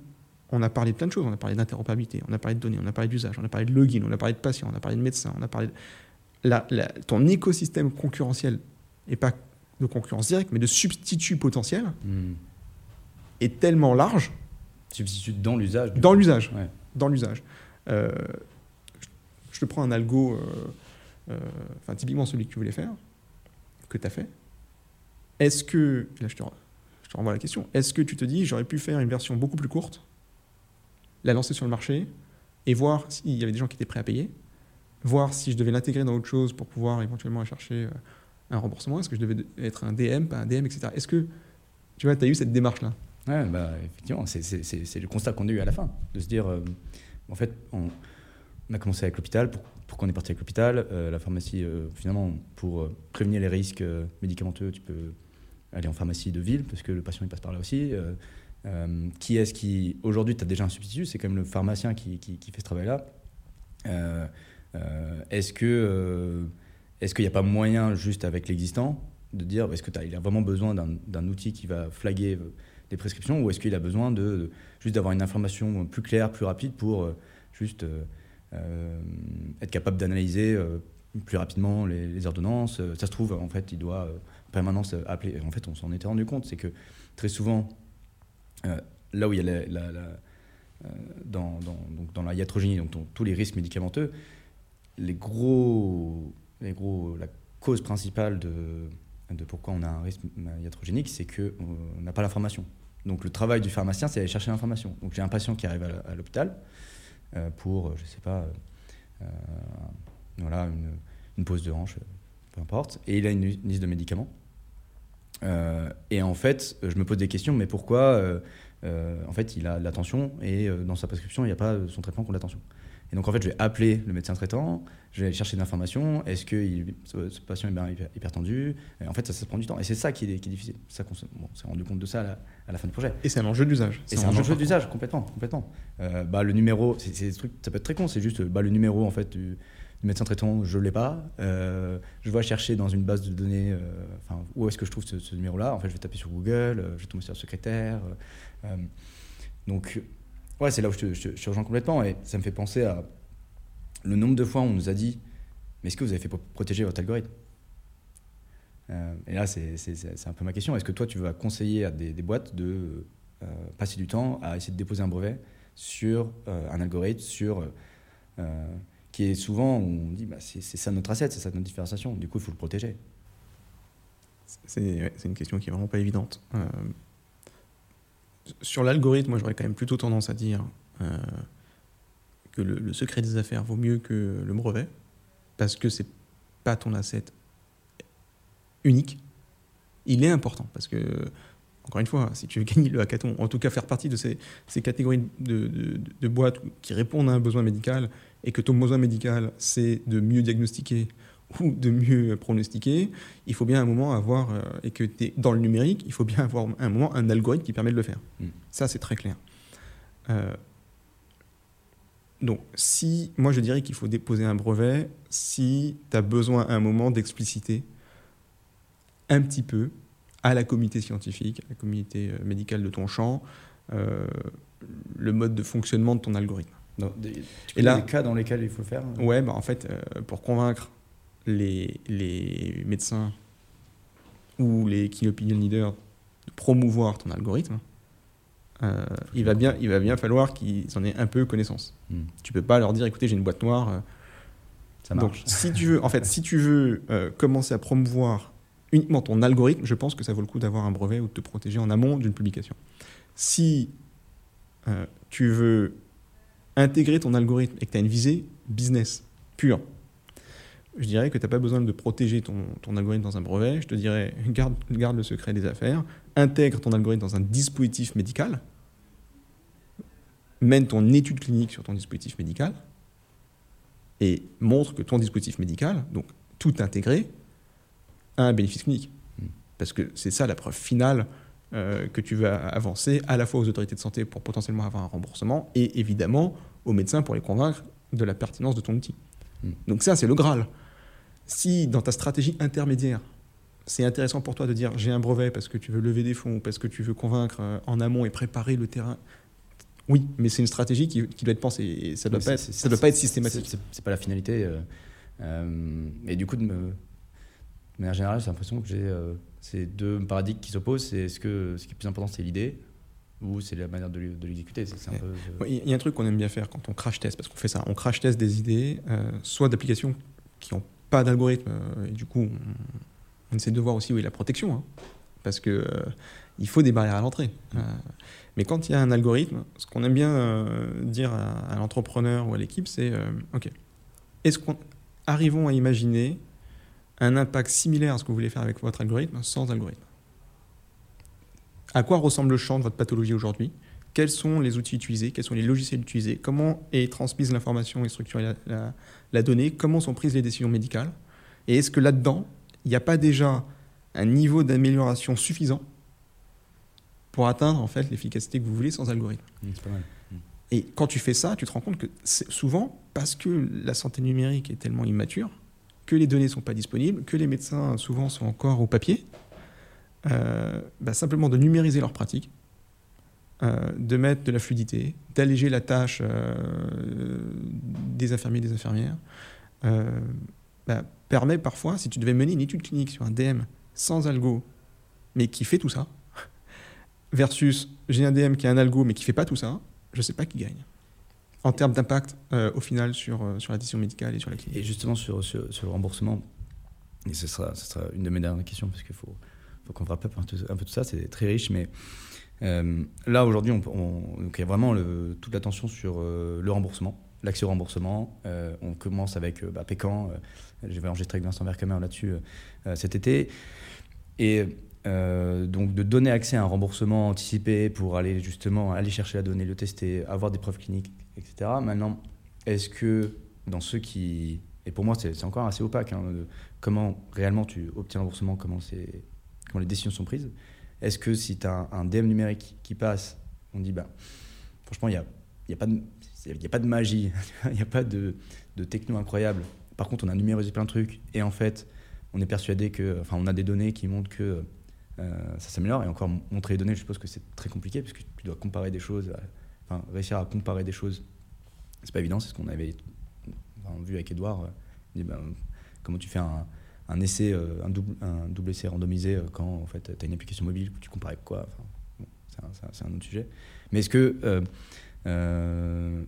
Speaker 1: on a parlé de plein de choses. On a parlé d'interopérabilité, on a parlé de données, on a parlé d'usage, on a parlé de login, on a parlé de patients, on a parlé de médecins, on a parlé de... La, ton écosystème concurrentiel, et pas de concurrence directe, mais de substitut potentiel, hmm. est tellement large.
Speaker 2: Substitut dans l'usage
Speaker 1: Dans l'usage. Dans l'usage. Euh, je te prends un algo, euh, euh, enfin typiquement celui que tu voulais faire que tu as fait, est-ce que, là je te, renvoie la question, est-ce que tu te dis j'aurais pu faire une version beaucoup plus courte, la lancer sur le marché et voir s'il y avait des gens qui étaient prêts à payer, voir si je devais l'intégrer dans autre chose pour pouvoir éventuellement chercher euh, un remboursement, est-ce que je devais être un DM, pas un DM, etc. Est-ce que tu vois, tu as eu cette démarche-là?
Speaker 2: Ouais, bah, effectivement, c'est le constat qu'on a eu à la fin, de se dire, euh, en fait, on, on a commencé avec l'hôpital. Pour, pourquoi on est parti avec l'hôpital euh, La pharmacie, euh, finalement, pour euh, prévenir les risques médicamenteux, tu peux aller en pharmacie de ville, parce que le patient il passe par là aussi. qui est-ce qui. Aujourd'hui, tu as déjà un substitut, c'est quand même le pharmacien qui, qui, fait ce travail-là. est-ce que. est-ce qu'il n'y a pas moyen, juste avec l'existant, de dire est-ce qu'il a vraiment besoin d'un outil qui va flaguer des prescriptions ou est-ce qu'il a besoin de, juste d'avoir une information plus claire, plus rapide pour juste être capable d'analyser euh, plus rapidement les, ordonnances. Euh, ça se trouve, en fait, il doit en permanence appeler. En fait, on s'en était rendu compte, c'est que très souvent, là où il y a la, dans, dans, donc dans la iatrogénie, donc tous les risques médicamenteux, les gros, les gros, la cause principale de, pourquoi on a un risque iatrogénique, c'est qu'on n'a pas l'information. Donc le travail du pharmacien, c'est aller chercher l'information. Donc j'ai un patient qui arrive à l'hôpital, euh, pour, je sais pas, euh, voilà, une, une, pose de hanche, peu importe. Et il a une, liste de médicaments. Euh, et en fait, je me pose des questions, mais pourquoi en fait, il a de la tension et dans sa prescription, il n'y a pas son traitement contre la tension. Et donc, en fait, je vais appeler le médecin traitant, je vais aller chercher des informations. Est-ce que ce, patient est bien hyper, tendu et En fait, ça, ça prend du temps. Et c'est ça qui est, qui est difficile. Ça, on s'est rendu compte de ça à la, fin du projet.
Speaker 1: Et c'est un enjeu d'usage.
Speaker 2: Et c'est un, enjeu d'usage, complètement. complètement. Euh, bah, le numéro, c'est, trucs, ça peut être très con. C'est juste bah, le numéro en fait, du, médecin traitant, je ne l'ai pas. Euh, je vais chercher dans une base de données euh, où est-ce que je trouve ce, numéro-là? En fait, je vais taper sur Google, je vais tomber sur le secrétaire. donc, Ouais, c'est là où je te, je, rejoins complètement. Et ça me fait penser à le nombre de fois où on nous a dit Mais est-ce que vous avez fait pour protéger votre algorithme? Euh, Et là, c'est un peu ma question. Est-ce que toi, tu vas conseiller à des, boîtes de euh, passer du temps à essayer de déposer un brevet sur euh, un algorithme, sur. qui est souvent, où on dit bah, c'est ça notre asset, c'est ça notre différenciation. Du coup, il faut le protéger.
Speaker 1: C'est une question qui est vraiment pas évidente. Sur l'algorithme, moi j'aurais quand même plutôt tendance à dire euh, que le, secret des affaires vaut mieux que le brevet, parce que c'est pas ton asset unique. Il est important, parce que, encore une fois, si tu veux gagner le hackathon, en tout cas faire partie de ces, catégories de boîtes qui répondent à un besoin médical, et que ton besoin médical, c'est de mieux diagnostiquer ou de mieux pronostiquer, il faut bien un moment avoir, euh, et que tu es dans le numérique, il faut bien avoir un moment un algorithme qui permet de le faire.
Speaker 2: Mm.
Speaker 1: Ça, c'est très clair. Euh, donc, si, moi je dirais qu'il faut déposer un brevet si tu as besoin à un moment d'expliciter un petit peu à la communauté scientifique, à la communauté euh, médicale de ton champ, euh, le mode de fonctionnement de ton algorithme.
Speaker 2: Donc, des, tu
Speaker 1: Et là-
Speaker 2: des cas dans lesquels il faut le faire
Speaker 1: Ouais, bah en fait, euh, pour convaincre les, les médecins ou les key opinion leaders de promouvoir ton algorithme, euh, il, va bien, il va bien falloir qu'ils en aient un peu connaissance.
Speaker 2: Hmm.
Speaker 1: Tu peux pas leur dire, écoutez, j'ai une boîte noire. euh,
Speaker 2: Ça
Speaker 1: donc,
Speaker 2: marche.
Speaker 1: si tu veux, en fait, si tu veux euh, commencer à promouvoir uniquement ton algorithme, je pense que ça vaut le coup d'avoir un brevet ou de te protéger en amont d'une publication. Si euh, tu veux intégrer ton algorithme et que tu as une visée business pure, je dirais que tu n'as pas besoin de protéger ton, ton algorithme dans un brevet. Je te dirais, garde, garde le secret des affaires, intègre ton algorithme dans un dispositif médical, mène ton étude clinique sur ton dispositif médical et montre que ton dispositif médical, donc tout intégré, a un bénéfice clinique. Parce que c'est ça la preuve finale euh, que tu vas avancer à la fois aux autorités de santé pour potentiellement avoir un remboursement et évidemment aux médecins pour les convaincre de la pertinence de ton outil.
Speaker 2: Mm.
Speaker 1: Donc ça, c'est le Graal. Si dans ta stratégie intermédiaire, c'est intéressant pour toi de dire j'ai un brevet parce que tu veux lever des fonds, parce que tu veux convaincre euh, en amont et préparer le terrain, oui, mais c'est une stratégie qui, qui doit être pensée et ça ne doit, pas être- ça doit pas être systématique.
Speaker 2: C'est pas la finalité. euh, euh, et du coup, de, me, de manière générale, j'ai l'impression que j'ai euh, ces deux paradigmes qui s'opposent. C'est est-ce que ce qui est plus important, c'est l'idée ou c'est la manière de, l'e- de l'exécuter peu.
Speaker 1: Il y a un truc qu'on aime bien faire quand on crash test, parce qu'on fait ça, on crash test des idées, soit d'applications qui n'ont pas d'algorithme, euh, et du coup, on, on essaie de voir aussi où est la protection, hein, parce que euh, il faut des barrières à l'entrée. Euh, mais quand il y a un algorithme, ce qu'on aime bien euh, dire à, à l'entrepreneur ou à l'équipe, c'est ok, est-ce qu'on arrivons à imaginer un impact similaire à ce que vous voulez faire avec votre algorithme sans algorithme? À quoi ressemble le champ de votre pathologie aujourd'hui? Quels sont les outils utilisés, quels sont les logiciels utilisés, comment est transmise l'information et structurée la, la- la donnée, comment sont prises les décisions médicales, et est-ce que là-dedans, il n'y a pas déjà un niveau d'amélioration suffisant pour atteindre en fait l'efficacité que vous voulez sans algorithme?
Speaker 2: Mm, C'est pas mal.
Speaker 1: Et quand tu fais ça, tu te rends compte que souvent parce que la santé numérique est tellement immature, que les données ne sont pas disponibles, que les médecins souvent sont encore au papier, euh, bah, simplement de numériser leurs pratiques, euh, de mettre de la fluidité, d'alléger la tâche euh, des infirmiers et des infirmières, euh, bah, permet parfois, si tu devais mener une étude clinique sur un DM sans algo, mais qui fait tout ça, versus j'ai un DM qui a un algo mais qui fait pas tout ça, je sais pas qui gagne. En termes d'impact au final sur, sur la décision médicale et sur la clinique.
Speaker 2: Et justement, sur, sur, le remboursement, et ce sera, ce sera une de mes dernières questions, parce qu'il faut, faut qu'on wrap un peu, un peu tout ça, c'est très riche, mais euh, là, aujourd'hui, on, on- donc il y a vraiment toute l'attention sur euh, le remboursement, l'accès au remboursement. Euh, on commence avec bah, Pécan, enregistrer avec Vincent Vercamer là-dessus cet été. Et donc de donner accès à un remboursement anticipé pour aller justement aller chercher la donnée, le tester, avoir des preuves cliniques, etc. Maintenant, est-ce que dans ceux qui... Et pour moi, c'est encore assez opaque, hein, comment réellement tu obtiens le remboursement, comment les décisions sont prises. Est-ce que si tu as un, DM numérique qui passe, on dit, bah, franchement, il n'y a, il y a, pas de- il a pas de magie, il n'y a pas de, de techno incroyable. Par contre, on a numérisé plein de trucs et en fait, on est persuadé que... Enfin, on a des données qui montrent que euh, ça s'améliore. Et encore, montrer les données, je suppose que c'est très compliqué parce que tu dois comparer des choses. à- réussir à comparer des choses, c'est pas évident. C'est ce qu'on avait vu avec Edouard. Ben, comment tu fais un, un essai, un double, un double essai randomisé quand en fait tu as une application mobile, tu compares avec quoi c'est un, autre sujet. Mais est-ce que, euh, euh,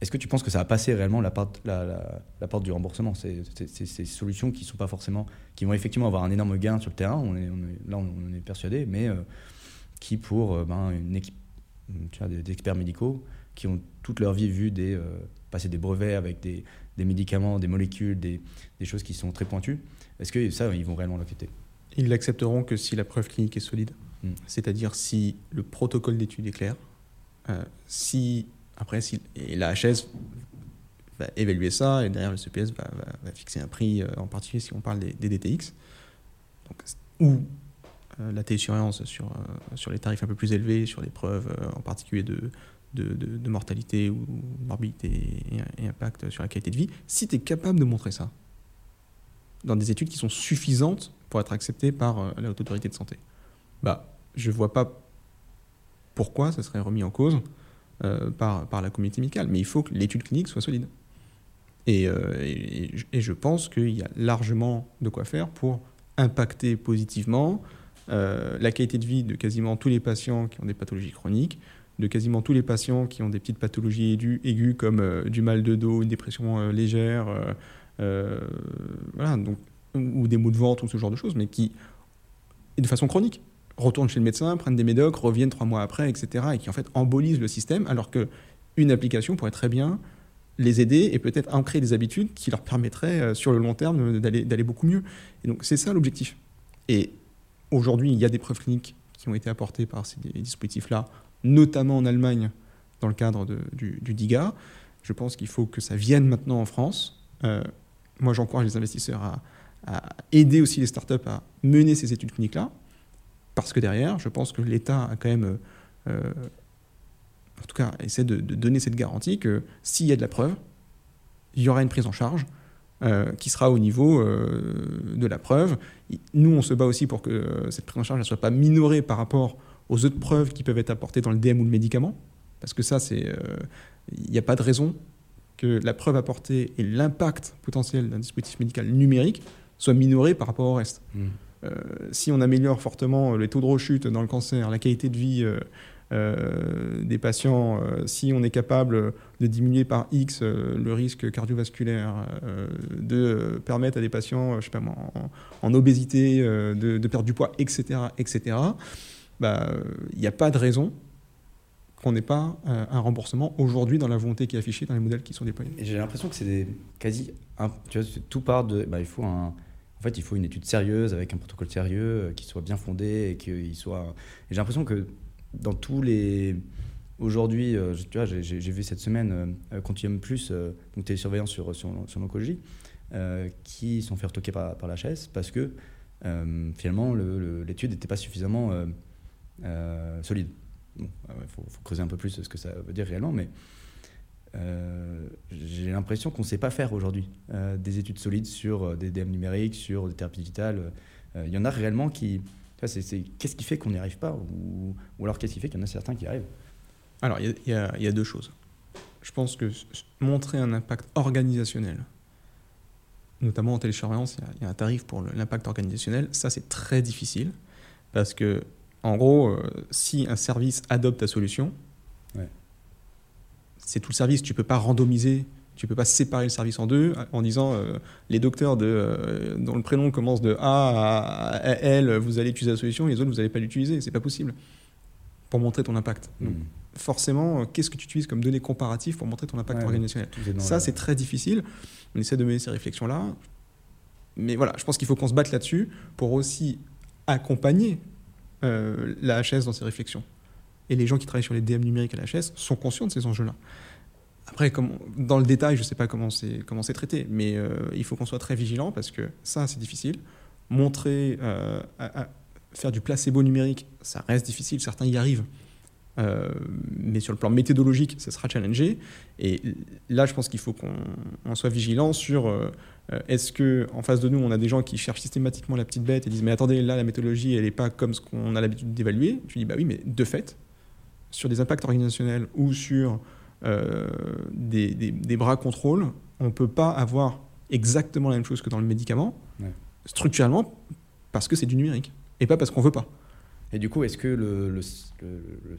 Speaker 2: est-ce que tu penses que ça a passé réellement la porte, la, porte du remboursement? Ces solutions qui sont pas forcément, qui vont effectivement avoir un énorme gain sur le terrain, on est, là on, est persuadé, mais euh, qui pour ben, une équipe, tu vois, experts médicaux qui ont toute leur vie vu des, passer des brevets avec des, des médicaments, des molécules, des, des, choses qui sont très pointues, est-ce que ça, ils vont réellement l'accepter?
Speaker 1: Ils l'accepteront que si la preuve clinique est solide. Mm. C'est-à-dire si le protocole d'étude est clair, euh, si après si et la HS va évaluer ça et derrière le CPS va, fixer un prix, euh, en particulier si on parle des, DTX, donc, ou euh, la télésurveillance sur, sur les tarifs un peu plus élevés, sur les preuves en particulier de, de, mortalité ou morbidité et, et, impact sur la qualité de vie, si tu es capable de montrer ça dans des études qui sont suffisantes pour être acceptées par la haute autorité de santé bah, je vois pas pourquoi ça serait remis en cause euh, par, par la communauté médicale. Mais il faut que l'étude clinique soit solide. Et, euh, et, je pense qu'il y a largement de quoi faire pour impacter positivement euh, la qualité de vie de quasiment tous les patients qui ont des pathologies chroniques, de quasiment tous les patients qui ont des petites pathologies aiguës, comme du mal de dos, une dépression légère, voilà, donc, ou des maux de ventre ou ce genre de choses, mais qui, de façon chronique retournent chez le médecin, prennent des médocs, reviennent trois mois après, etc. Et qui en fait embolisent le système, alors qu'une application pourrait très bien les aider et peut-être ancrer des habitudes qui leur permettraient euh, sur le long terme d'aller beaucoup mieux. Et donc c'est ça l'objectif. Et aujourd'hui, il y a des preuves cliniques qui ont été apportées par ces dispositifs-là, notamment en Allemagne dans le cadre du, DIGA. Je pense qu'il faut que ça vienne maintenant en France. Euh, moi, j'encourage les investisseurs à, aider aussi les startups à mener ces études cliniques-là. Parce que derrière, je pense que l'État a quand même, euh, en tout cas, essaie de, donner cette garantie que s'il y a de la preuve, il y aura une prise en charge euh, qui sera au niveau euh, de la preuve. Nous, on se bat aussi pour que cette prise en charge ne soit pas minorée par rapport aux autres preuves qui peuvent être apportées dans le DM ou le médicament. Parce que ça, il n'y a pas de raison que la preuve apportée et l'impact potentiel d'un dispositif médical numérique soient minorés par rapport au reste. Mmh. Euh, si on améliore fortement les taux de rechute dans le cancer, la qualité de vie euh, euh, des patients, si on est capable de diminuer par X le risque cardiovasculaire, de permettre à des patients, je sais pas en, obésité, de, perdre du poids, etc., etc., bah, il n'y a pas de raison qu'on n'ait pas un remboursement aujourd'hui dans la volonté qui est affichée dans les modèles qui sont déployés.
Speaker 2: J'ai l'impression que c'est quasi, tu vois, tout part de, bah, il faut en fait, il faut une étude sérieuse avec un protocole sérieux euh, qui soit bien fondé et qu'il soit. J'ai l'impression que dans tous les. Aujourd'hui, euh, tu vois, j'ai vu cette semaine euh, Continuum Plus, donc télésurveillance sur, sur, sur l'oncologie, qui sont fait retoquer par, par la chaise parce que finalement l'étude n'était pas suffisamment solide. Il faut, creuser un peu plus ce que ça veut dire réellement, mais euh, j'ai l'impression qu'on ne sait pas faire aujourd'hui euh, des études solides sur euh, des DM numériques, sur des thérapies digitales. Il y en a réellement qui. Qu'est-ce qui fait qu'on n'y arrive pas ou, alors qu'est-ce qui fait qu'il y en a certains qui arrivent?
Speaker 1: Alors, il y, y, a deux choses. Je pense que montrer un impact organisationnel, notamment en télésurveillance, il y, a un tarif pour l'impact organisationnel. Ça, c'est très difficile parce que, en gros, si un service adopte ta solution, c'est tout le service. Tu peux pas randomiser, tu peux pas séparer le service en deux en disant euh, les docteurs de, euh, dont le prénom commence de A à L, vous allez utiliser la solution, les autres vous n'allez pas l'utiliser. C'est pas possible pour montrer ton impact. Hmm. forcément, euh, qu'est-ce que tu utilises comme données comparatives pour montrer ton impact organisationnel? Ça, c'est très difficile. On essaie de mener ces réflexions-là. Mais voilà, je pense qu'il faut qu'on se batte là-dessus pour aussi accompagner la HS dans ses réflexions et les gens qui travaillent sur les DM numériques à la HS sont conscients de ces enjeux-là. Après, dans le détail, je ne sais pas comment c'est, comment c'est traité, mais euh, il faut qu'on soit très vigilant parce que ça, c'est difficile. Montrer, euh, faire du placebo numérique, ça reste difficile, certains y arrivent. Euh, mais sur le plan méthodologique, ça sera challengé. Et là, je pense qu'il faut qu'on soit vigilant sur est-ce que en face de nous, on a des gens qui cherchent systématiquement la petite bête et disent mais attendez, là, la méthodologie, elle n'est pas comme ce qu'on a l'habitude d'évaluer. Je dis bah oui, mais de fait, sur des impacts organisationnels ou sur euh, des, des, des, bras contrôle, on ne peut pas avoir exactement la même chose que dans le médicament,
Speaker 2: Ouais.
Speaker 1: structurellement, parce que c'est du numérique, et pas parce qu'on veut pas.
Speaker 2: Et du coup, est-ce que le, le, le, le-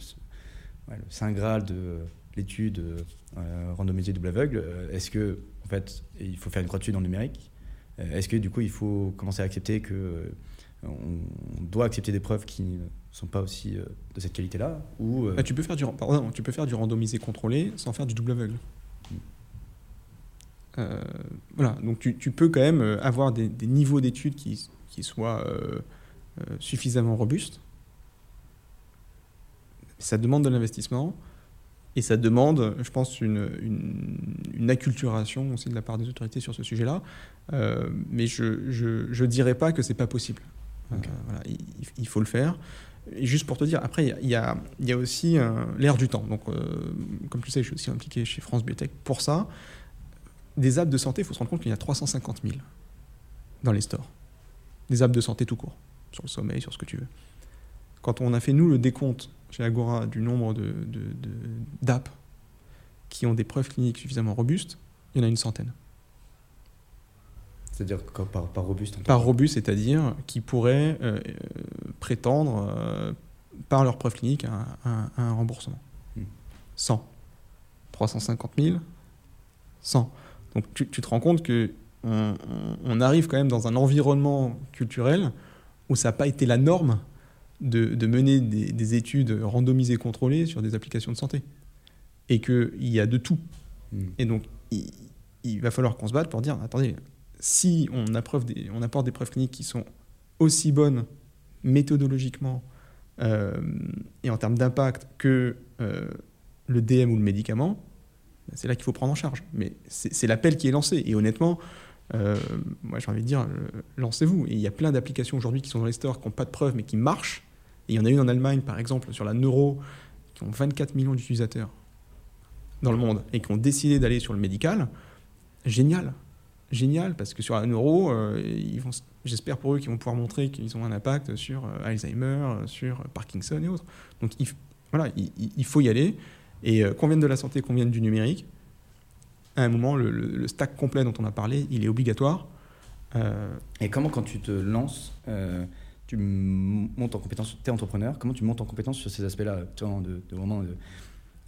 Speaker 2: ouais, le saint graal de l'étude euh, randomisée double aveugle, euh, est-ce que en fait, il faut faire une croix dessus dans le numérique? Euh, Est-ce que du coup, il faut commencer à accepter que on doit accepter des preuves qui ne sont pas aussi de cette qualité-là ou euh,
Speaker 1: Ah, tu, peux faire du, pardon, tu peux faire du randomisé contrôlé sans faire du double aveugle. Euh, voilà, donc tu, tu peux quand même avoir des, des niveaux d'études qui, qui soient euh, suffisamment robustes. Ça demande de l'investissement et ça demande, je pense, une, une, une acculturation aussi de la part des autorités sur ce sujet-là. Euh, mais je ne dirais pas que c'est pas possible. Euh, voilà, il, il faut le faire. Et juste pour te dire, après, y, a, il y a aussi euh, l'ère du temps. Donc, euh, comme tu sais, je suis aussi impliqué chez France Biotech pour ça. Des apps de santé, il faut se rendre compte qu'il y en a 350 000 dans les stores. Des apps de santé tout court, sur le sommeil, sur ce que tu veux. Quand on a fait, nous, le décompte chez Agora du nombre de, d'apps qui ont des preuves cliniques suffisamment robustes, il y en a une centaine.
Speaker 2: c'est-à-dire par, par robuste en
Speaker 1: Par robuste, c'est-à-dire qui pourraient euh, euh, prétendre, euh, par leurs preuves cliniques, à, un- à un remboursement.
Speaker 2: Hmm.
Speaker 1: 100. 350 000, 100. Donc tu, tu te rends compte que on, on- on arrive quand même dans un environnement culturel où ça n'a pas été la norme de, de mener des, des études randomisées contrôlées sur des applications de santé. Et qu'il y a de tout.
Speaker 2: Hmm.
Speaker 1: Et donc, il, il va falloir qu'on se batte pour dire, attendez, si on, des- on apporte des preuves cliniques qui sont aussi bonnes méthodologiquement euh, et en termes d'impact que euh, le DM ou le médicament, ben, c'est là qu'il faut prendre en charge. Mais c'est l'appel qui est lancé. Et honnêtement, euh, moi j'ai envie de dire, lancez-vous. Et il y a plein d'applications aujourd'hui qui sont dans les stores, qui n'ont pas de preuves, mais qui marchent. Il y en a une en Allemagne, par exemple, sur la neuro, qui ont 24 millions d'utilisateurs dans le monde et qui ont décidé d'aller sur le médical. Génial. Génial, parce que sur la neuro, euh, j'espère pour eux qu'ils vont pouvoir montrer qu'ils ont un impact sur euh, Alzheimer, euh, sur Parkinson et autres. Donc voilà, il, faut y aller. Et qu'on vienne de la santé, qu'on vienne du numérique, à un moment, le, stack complet dont on a parlé, il est obligatoire.
Speaker 2: Et comment, quand tu te lances, tu montes en compétence, tu es entrepreneur, comment tu montes en compétence sur ces aspects-là vois, de, de vraiment de,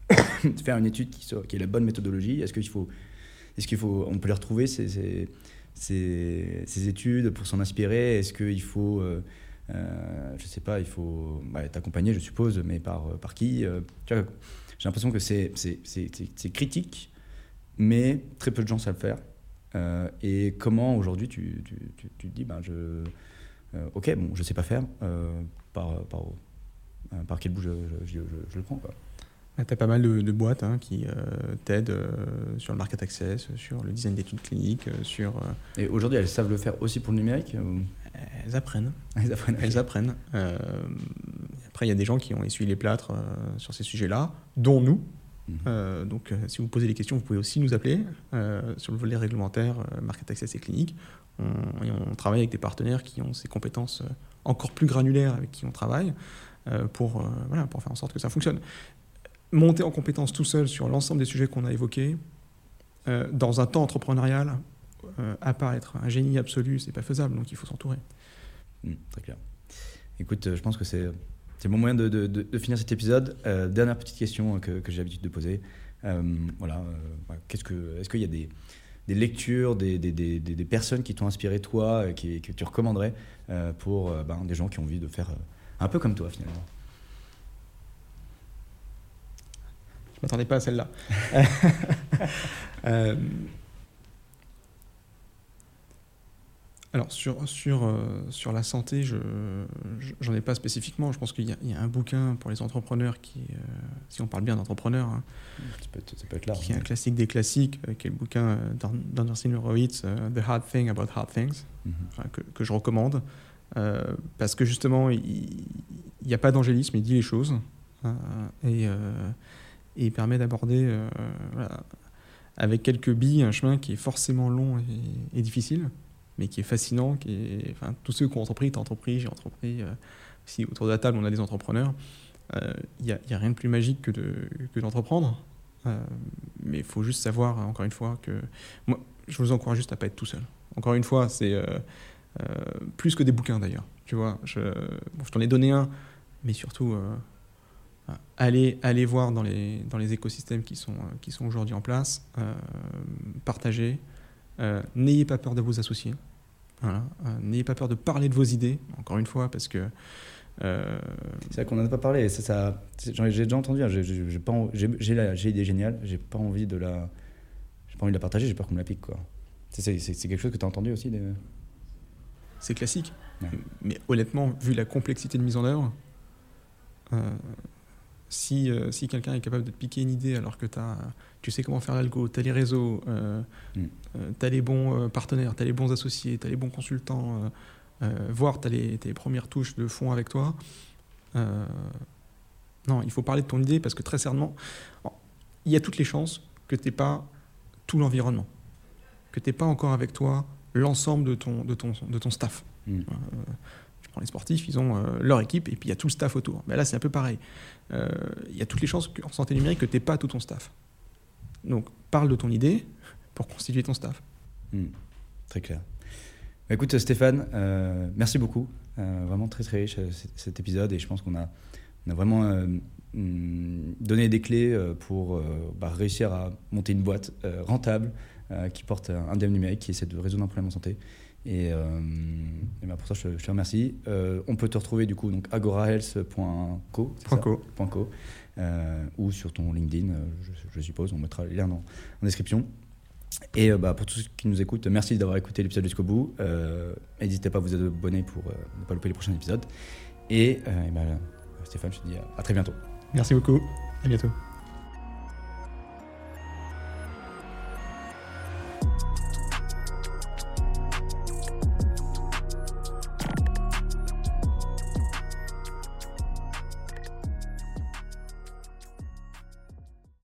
Speaker 2: de faire une étude qui, soit, est la bonne méthodologie? Est-ce qu'il faut, est-ce qu'il faut, on peut les retrouver ces, ces, études pour s'en inspirer? Est-ce qu'il faut, euh, euh, je sais pas, il faut bah, t'accompagner, je suppose, mais par, par qui Euh, J'ai l'impression que c'est, critique, mais très peu de gens savent le faire. Euh, et comment aujourd'hui tu, tu, tu, tu te dis, ben, je, euh, ok, bon, je sais pas faire, euh, par, par, euh, par quel bout je, je, je- je le prends quoi.
Speaker 1: tu as pas mal de, de boîtes hein, qui euh, t'aident euh, sur le market access, sur le design d'études cliniques, euh, sur... euh,
Speaker 2: Et aujourd'hui, elles savent le faire aussi pour le numérique
Speaker 1: elles apprennent.
Speaker 2: Elles apprennent.
Speaker 1: Elles apprennent. Euh, après, il y a des gens qui ont essuyé les plâtres euh, sur ces sujets-là, dont nous.
Speaker 2: Mhm.
Speaker 1: Euh, donc, euh, si vous posez des questions, vous pouvez aussi nous appeler euh, sur le volet réglementaire, euh, market access et clinique. On, travaille avec des partenaires qui ont ces compétences euh, encore plus granulaires avec qui on travaille euh, pour, euh, voilà, pour faire en sorte que ça fonctionne. Monter en compétence tout seul sur l'ensemble des sujets qu'on a évoqués, dans un temps entrepreneurial, à part un génie absolu, c'est pas faisable, donc il faut s'entourer.
Speaker 2: Mm, très clair. Écoute, je pense que c'est le bon moyen de, de- finir cet épisode. Dernière petite question que, j'ai l'habitude de poser. Voilà, qu'est-ce que, est-ce qu'il y a des, des lectures, des, des, des, des- des personnes qui t'ont inspiré toi, et qui, que tu recommanderais euh, pour euh, ben, des gens qui ont envie de faire euh, un peu comme toi finalement?
Speaker 1: Je m'attendais pas à celle-là. Euh, alors sur, sur, euh, sur la santé, je je- j'en ai pas spécifiquement. Je pense qu'il y, a- il y a un bouquin pour les entrepreneurs qui, euh, si on parle bien d'entrepreneurs, hein, qui est un classique des classiques, euh, qui est le bouquin d'An- d'Anderson Horowitz, The Hard Thing About Hard Things,
Speaker 2: Mhm.
Speaker 1: que, que je recommande, parce que justement, il n'y a pas d'angélisme, il dit les choses, et, et il permet d'aborder voilà, avec quelques billes un chemin qui est forcément long et, et difficile, mais qui est fascinant, qui enfin, tous ceux qui ont entrepris, t'as entrepris, j'ai entrepris, euh, si autour de la table on a des entrepreneurs, Il n'y a, rien de plus magique que, de, que d'entreprendre. mais il faut juste savoir, encore une fois, que moi, je vous encourage juste à pas être tout seul. Encore une fois, c'est plus que des bouquins d'ailleurs. Tu vois, je, t'en ai donné un, mais surtout, allez, allez voir dans les, dans les écosystèmes qui sont, qui sont aujourd'hui en place, partagez, n'ayez pas peur de vous associer. Voilà. N'ayez pas peur de parler de vos idées, encore une fois, parce que.
Speaker 2: Euh... C'est vrai qu'on n'en a pas parlé. Ça, ça, j'ai déjà entendu. Hein, j'ai, pas, j'ai, j'ai idée géniale. J'ai pas envie de la, j'ai pas envie de la partager. J'ai peur qu'on me la pique, quoi. C'est, quelque chose que tu as entendu aussi.
Speaker 1: C'est classique. Mais honnêtement, vu la complexité de mise en œuvre, euh, si, euh, si quelqu'un est capable de te piquer une idée alors que as, tu sais comment faire l'algo, tu as les réseaux, euh, mm. tu as les bons partenaires, tu as les bons associés, tu as les bons consultants, voire tu as les, premières touches de fond avec toi, non, il faut parler de ton idée parce que très certainement, il y a toutes les chances que tu pas tout l'environnement, que tu pas encore avec toi l'ensemble de ton, de, ton, de ton staff. Mm. Euh, les sportifs, ils ont euh, leur équipe et puis il y a tout le staff autour. Mais là, c'est un peu pareil. Euh, il y a toutes les chances en santé numérique que tu n'aies pas tout ton staff. Donc, parle de ton idée pour constituer ton staff.
Speaker 2: Mm. Très clair. Bah, écoute, Stéphane, merci beaucoup. vraiment très, très riche cet épisode et je pense qu'on a, on a vraiment mm, donné des clés pour bah, réussir à monter une boîte rentable qui porte un dev numérique qui essaie de résoudre un problème en santé. Et, euh, ben pour ça, je, te remercie. Euh, on peut te retrouver du coup donc agorahealth.co euh, ou sur ton LinkedIn, je, suppose. On mettra les liens en description. Et bah, pour tous ceux qui nous écoutent, merci d'avoir écouté l'épisode jusqu'au bout. N'hésitez pas à vous abonner pour ne pas louper les prochains épisodes. Et, ben, Stéphane, je te dis à très bientôt.
Speaker 1: Merci beaucoup. À bientôt.